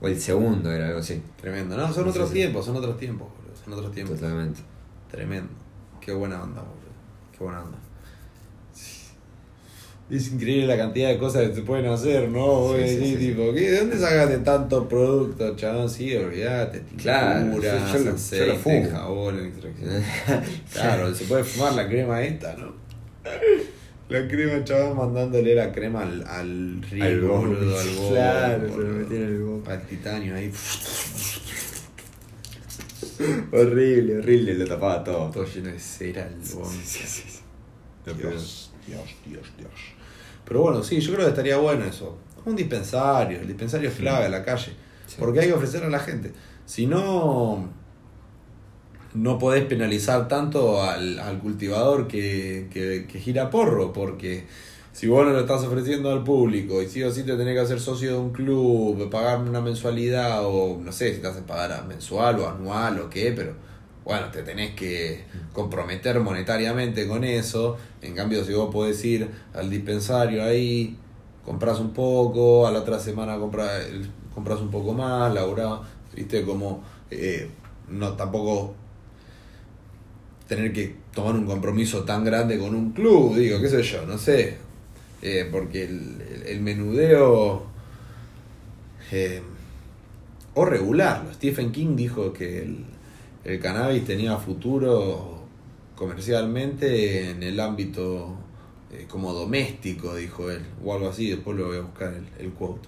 O el segundo era algo así. Tremendo, ¿no? Son otros tiempos, son otros tiempos, boludo. Son otros tiempos. Totalmente. Tremendo. Qué buena onda, boludo. Qué buena onda. Es increíble la cantidad de cosas que se pueden hacer, ¿no? Vos Sí, sí, decís, sí, sí. tipo, ¿qué? ¿de dónde sacaste tanto producto, chabón? Sí, olvídate. Claro, yo- yo lo- yo lo aceite, fumo. jabón. Claro, se puede fumar la crema esta, ¿no? La crema, chaval, mandándole la crema al, al río, Al boludo, al bowl, Claro, se lo boludo. metía en el bowl. Al titanio ahí, horrible, horrible. Lo tapaba todo. todo lleno de cera, el bowl. Dios, Dios, Dios, Dios. Pero bueno, sí, yo creo que estaría bueno eso. Un dispensario, el dispensario es clave a la calle. Sí. Porque hay que ofrecer a la gente. Si no, no podés penalizar tanto al, al cultivador que, que, que gira porro, porque si vos no lo estás ofreciendo al público y sí o sí te tenés que hacer socio de un club, pagar una mensualidad o no sé si te hacen pagar a mensual o anual o qué, pero bueno, te tenés que comprometer monetariamente con eso. En cambio, si vos podés ir al dispensario ahí, compras un poco, a la otra semana compras, compras un poco más, laburás, viste, como eh, no tampoco tener que tomar un compromiso tan grande con un club, digo, qué sé yo, no sé. Eh, porque el, el- menudeo eh, o regularlo. Stephen King dijo que el, el cannabis tenía futuro comercialmente en el ámbito eh, como doméstico, dijo él, o algo así, después lo voy a buscar el, quote.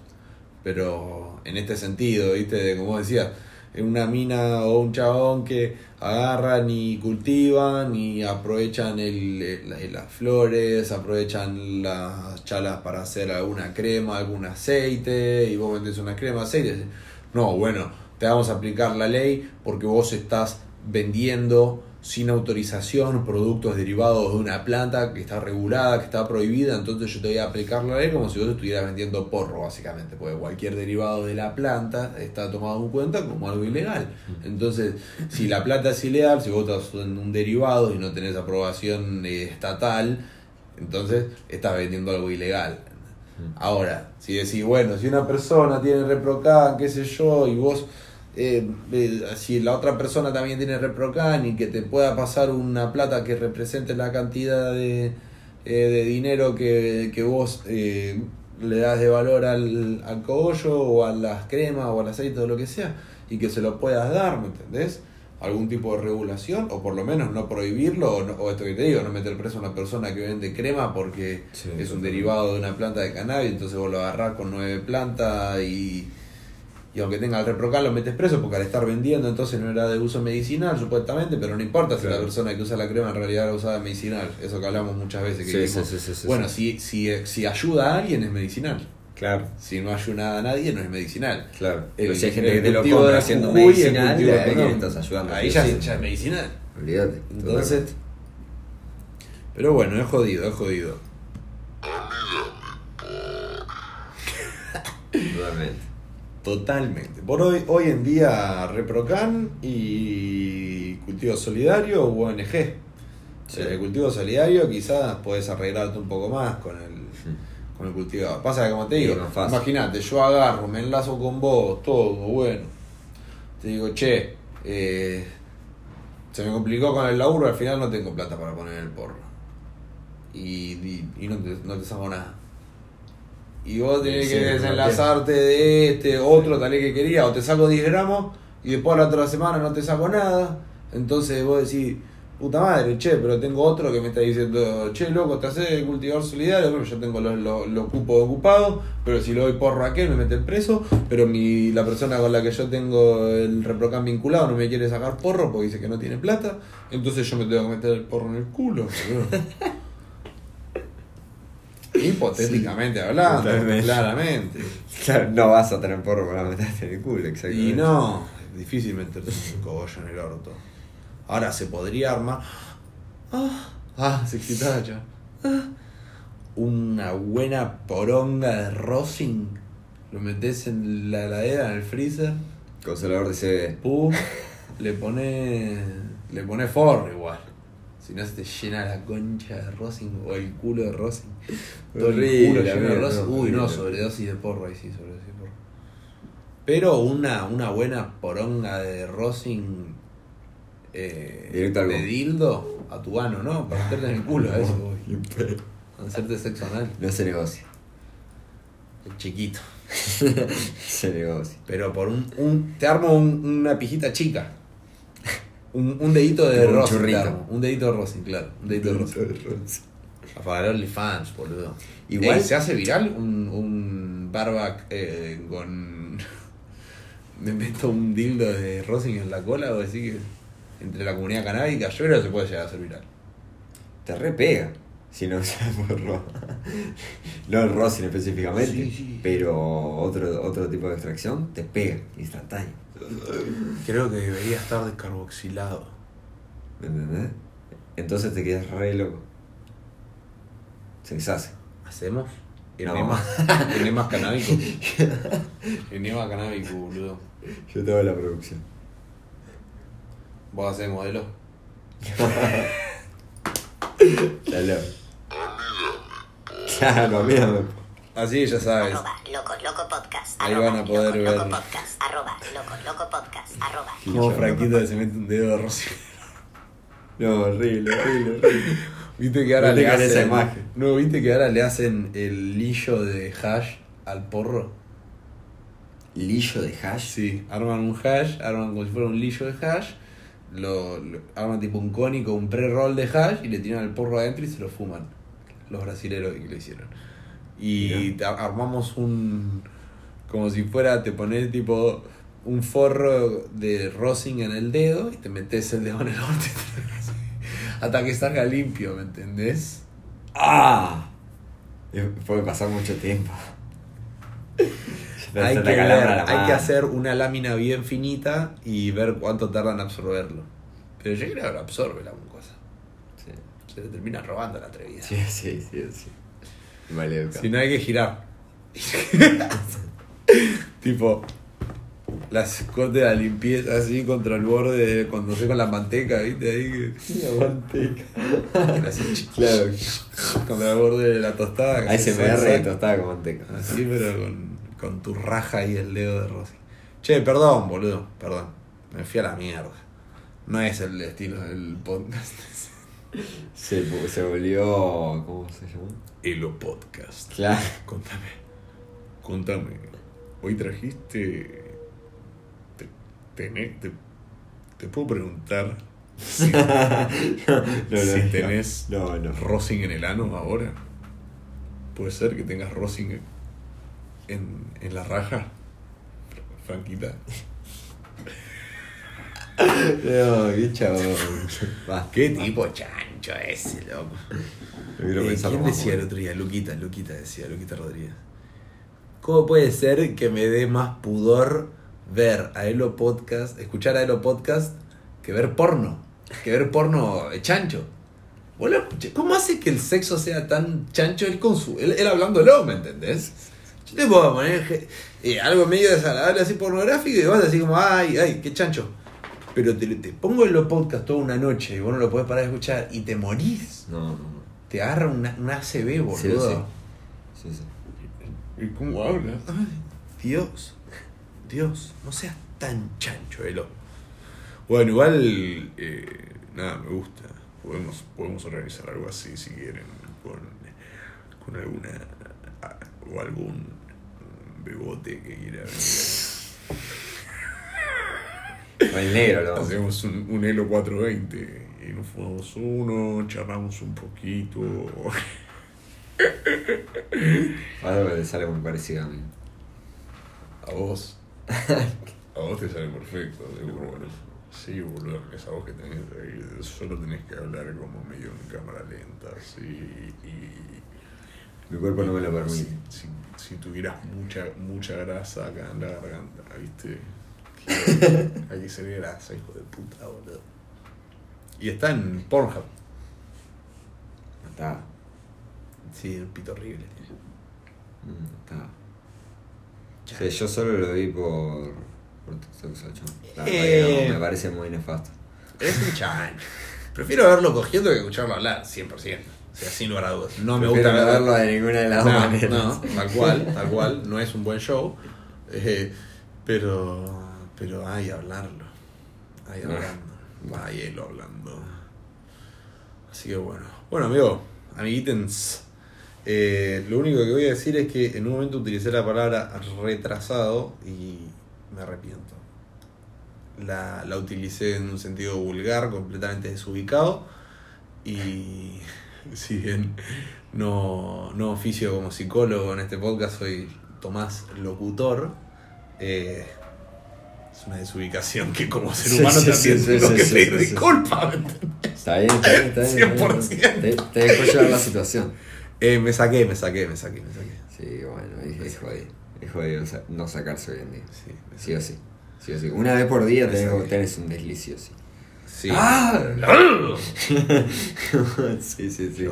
Pero en este sentido, viste, de como decías, una mina o un chabón que agarran y cultivan y aprovechan el, el- las flores, aprovechan las chalas para hacer alguna crema, algún aceite, y vos vendés una crema, aceite. No, bueno, te vamos a aplicar la ley porque vos estás vendiendo sin autorización productos derivados de una planta que está regulada, que está prohibida, entonces yo te voy a aplicar la ley como si vos estuvieras vendiendo porro, básicamente, porque cualquier derivado de la planta está tomado en cuenta como algo ilegal. Entonces, si la planta es ilegal, si vos estás usando un derivado y no tenés aprobación eh, estatal, entonces estás vendiendo algo ilegal. Ahora, si decís, bueno, si una persona tiene reprocan, qué sé yo, y vos, eh, eh, si la otra persona también tiene reprocan y que te pueda pasar una plata que represente la cantidad de, eh, de dinero que, que vos eh, le das de valor al, al cogollo o a las cremas o al aceite o lo que sea, y que se lo puedas dar, ¿me entendés? algún tipo de regulación o por lo menos no prohibirlo o, no- o esto que te digo, no meter preso a una persona que vende crema porque Sí, es un derivado de una planta de cannabis, entonces vos lo agarrás con nueve plantas y, y aunque tenga el reprocal lo metes preso porque al estar vendiendo entonces no era de uso medicinal supuestamente, pero no importa si Claro. la persona que usa la crema en realidad la usa de medicinal, eso que hablamos muchas veces. Que Sí, dijimos, sí, sí, sí, sí, bueno, sí. Si, si, si ayuda a alguien es medicinal, Claro, si no ayuda a nadie no es medicinal. claro. El- Pero si hay gente el que te lo compra haciendo medicinal, cultivo ahí económico. estás ayudando. Ahí ya, sí. ya es medicinal. Olvídate. Entonces. Pero bueno, es jodido, es jodido. Totalmente. Totalmente. Por hoy, hoy en día, Reprocan y Cultivo Solidario o ONG. Sí. El cultivo solidario quizás podés arreglarte un poco más con el, con el cultivado. Pasa que como te digo, Sí, imagínate, yo agarro, me enlazo con vos, todo, bueno. Te digo, che, eh, se me complicó con el laburo, al final no tengo plata para poner el porro. Y, y, y no, te, no te saco nada. Y vos tenés Sí, que desenlazarte de este, otro tal vez que quería, o te saco 10 gramos y después la otra semana no te saco nada. Entonces vos decís, puta madre, che, pero tengo otro que me está diciendo, che, loco, te haces el cultivador solidario, bueno, yo tengo los, los, los cupos ocupados, pero si lo doy porro a aquel me mete el preso, pero mi, la persona con la que yo tengo el reprocan vinculado no me quiere sacar porro porque dice que no tiene plata, entonces yo me tengo que meter el porro en el culo. Hipotéticamente hablando, totalmente. claramente. Claro, no vas a tener porro para meterte en el culo, exactamente. Y no, es difícil meterse un cogollo en el orto. Ahora se podría armar. Ah, ah se excitaba ya. Ah, una buena poronga de rosin. Lo metes en la heladera, en el freezer. Consolador de CD. Pum, le pone. Le pone forro igual. Si no se te llena la concha de rosin o el culo de rosin. Todo el culo lleno de amigo, rosin. no, Uy, no, sobredosis de porro ahí sí, sobredosis de porro. Pero una, una buena poronga de rosin eh, de dildo a tu ano, ¿no? Para meterte en el culo, a eso voy. Hacerte sexo anal. No se negocia. El chiquito. se negocia. Pero por un. un te armo un- una pijita chica. Un, un dedito de un churrito. armo. Un dedito de rosin, claro. Un dedito de rosin. Para OnlyFans, boludo. Igual- Ey, se hace viral un, un barback eh, con. Me meto un dildo de rosin en la cola o decir que entre la comunidad canábica, yo creo que se puede llegar a hacer viral. Te repega. Si no usas porro. no el rosin específicamente, Sí, sí. pero otro, otro tipo de extracción te pega instantáneo. Creo que debería estar descarboxilado. ¿Me entendés? Entonces te quedas re loco. Se deshace. ¿Hacemos? No. Enemas, enemas canábicos. Enema canábico, boludo. Yo te hago la producción. ¿Vos hacés modelo? Dale. Claro, mírame. Así ya sabes. Arroba Loco Loco Podcast. Ahí arroba van a poder Loco Loco ver. Podcast. Arroba Loco Loco Podcast. Arroba. Como Franquito se mete un dedo de rocío. No, horrible, horrible, horrible. Viste que ahora No le hacen. esa imagen. No, viste que ahora le hacen el lillo de hash al porro. Lillo de hash. Sí, arman un hash, arman como si fuera un lillo de hash, lo, lo- arman tipo un cónico, un pre-roll de hash y le tiran el porro adentro y se lo fuman. Los brasileros que lo hicieron. Y te- armamos un. como si fuera, te pones tipo un forro de rosin en el dedo y te metes el dedo en el orto hasta que salga limpio, ¿me entendés? ¡Ah! Puede pasar mucho tiempo. Hay que, ver, hay hacer una lámina bien finita y ver cuánto tarda en absorberlo. Pero yo creo que lo absorbe la mucosa. Sí, Se le termina robando la atrevida. sí, sí, sí. sí. Vale. Si no hay que girar. tipo, las cortes de la limpieza así contra el borde de cuando se con la manteca, ¿viste? Ahí que. La manteca. Claro. contra el borde de la tostada. ASMR se de saca. tostada con manteca. Así, pero con, con tu raja y el dedo de Rosy. Che, perdón, boludo, perdón. Me fui a la mierda. No es el estilo del podcast. Se, se volvió. ¿Cómo se llama? Elo Podcast. Claro. Contame. Contame. Hoy trajiste. Te, tenés- te, te puedo preguntar si, No, no, si tenés No, no. Rosing en el ano ahora. Puede ser que tengas Rosing en, en la raja. Franquita. No, qué chavo. Va. ¿Qué tipo chancho ese, loco? Eh, ¿Quién decía el otro día? Luquita, Luquita decía, Luquita Rodríguez. ¿Cómo puede ser que me dé más pudor ver a Elo Podcast, escuchar a Elo Podcast, que ver porno? Que ver porno de chancho. ¿Cómo hace que el sexo sea tan chancho él con su. él, él hablándolo, ¿me entendés? Yo te puedo poner eh, algo medio desagradable así pornográfico y vas así como, ay, ay, qué chancho. Pero te, te pongo en los podcast toda una noche y vos no lo podés parar de escuchar y te morís. No, no, no. Te agarra una, una ACB, boludo. Sí, sí. Sí, sí. ¿Y cómo hablas? Dios, Dios, no seas tan chancho, Elo. Bueno, igual, eh, nada, me gusta. Podemos, podemos organizar algo así si quieren, con, con alguna o algún bebote que quiera venir. Con el negro vamos. Hacemos un, un Elo 420 y nos fumamos uno, charlamos un poquito. Algo que te sale muy parecido a mí. A vos. A vos te sale perfecto, seguro. Bueno, sí, boludo, esa voz que tenés ahí, solo tenés que hablar como medio en cámara lenta, así, y... Mi cuerpo no me lo si, permite. si, si tuvieras mucha, mucha grasa acá en la garganta, ¿viste? Hay que ser grasa, hijo de puta, boludo. Y está en Pornhub. Está. Sí, un pito horrible tiene. mm, Está. Sí, yo solo lo vi por. por TikTok, Sacho. La verdad Eh. que no, me parece muy nefasto. Es un chancho. Prefiero verlo cogiendo que escucharlo hablar, 100%. O sea, sin lugar a dudas. No me Prefiero gusta verlo de ninguna de las dos No, maneras. no, tal cual, tal cual. No es un buen show. eh, pero, pero hay hablarlo. Hay Ah, hablando. Hay él hablando. Así que bueno. Bueno, amigo, amiguitens. eh, lo único que voy a decir es que en un momento utilicé la palabra retrasado y me arrepiento. La, la utilicé en un sentido vulgar, completamente desubicado. Y si bien no, no oficio como psicólogo en este podcast, soy Tomás Locutor. eh, es una desubicación que como ser humano sí, también sí, sí, que pedir sí, sí. disculpas. ¿me entendés? Está bien, está bien, está bien. está bien. 100%. Te, te dejó llevar la situación. Eh, me saqué, me saqué, me saqué, me saqué. Sí, bueno, es, es jodido. Es jodido no sacarse hoy en día. Sí, Sí o sí. Sí o sí. Una vez por día tenés, tenés un deslicio, sí. Sí. ¡Ah! sí, sí, sí. sí.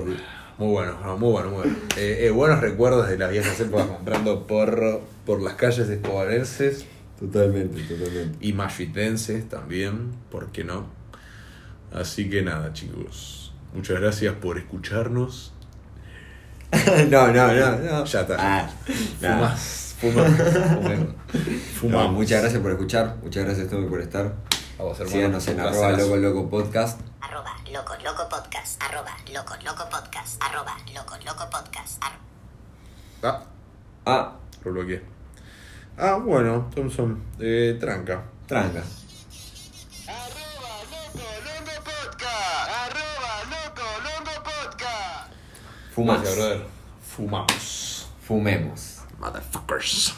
Muy bueno, no, muy bueno, muy bueno. Eh, eh, buenos recuerdos de las viejas épocas comprando porro por las calles escobarenses Totalmente, totalmente. y mayuitenses también, ¿por qué no? Así que nada, chicos. Muchas gracias por escucharnos. no, no, no, no. Ya está. Ah, nada. Fumás, fumás, fumemos. No, Fumamos. muchas gracias por escuchar. Muchas gracias, Tommy, por estar. A vos, hermano. Síganos en arroba loco loco podcast. Arroba loco loco podcast. Arroba loco loco podcast. Arroba loco loco podcast. Ar- Ah, Ah, lo bloqueé. Ah, bueno, Thompson. Eh, tranca. tranca. Arroba Loco Longo Podcast. Arroba Loco Longo Podcast. Fumás. Gracias, brother. Fumamos. Fumemos. Motherfuckers.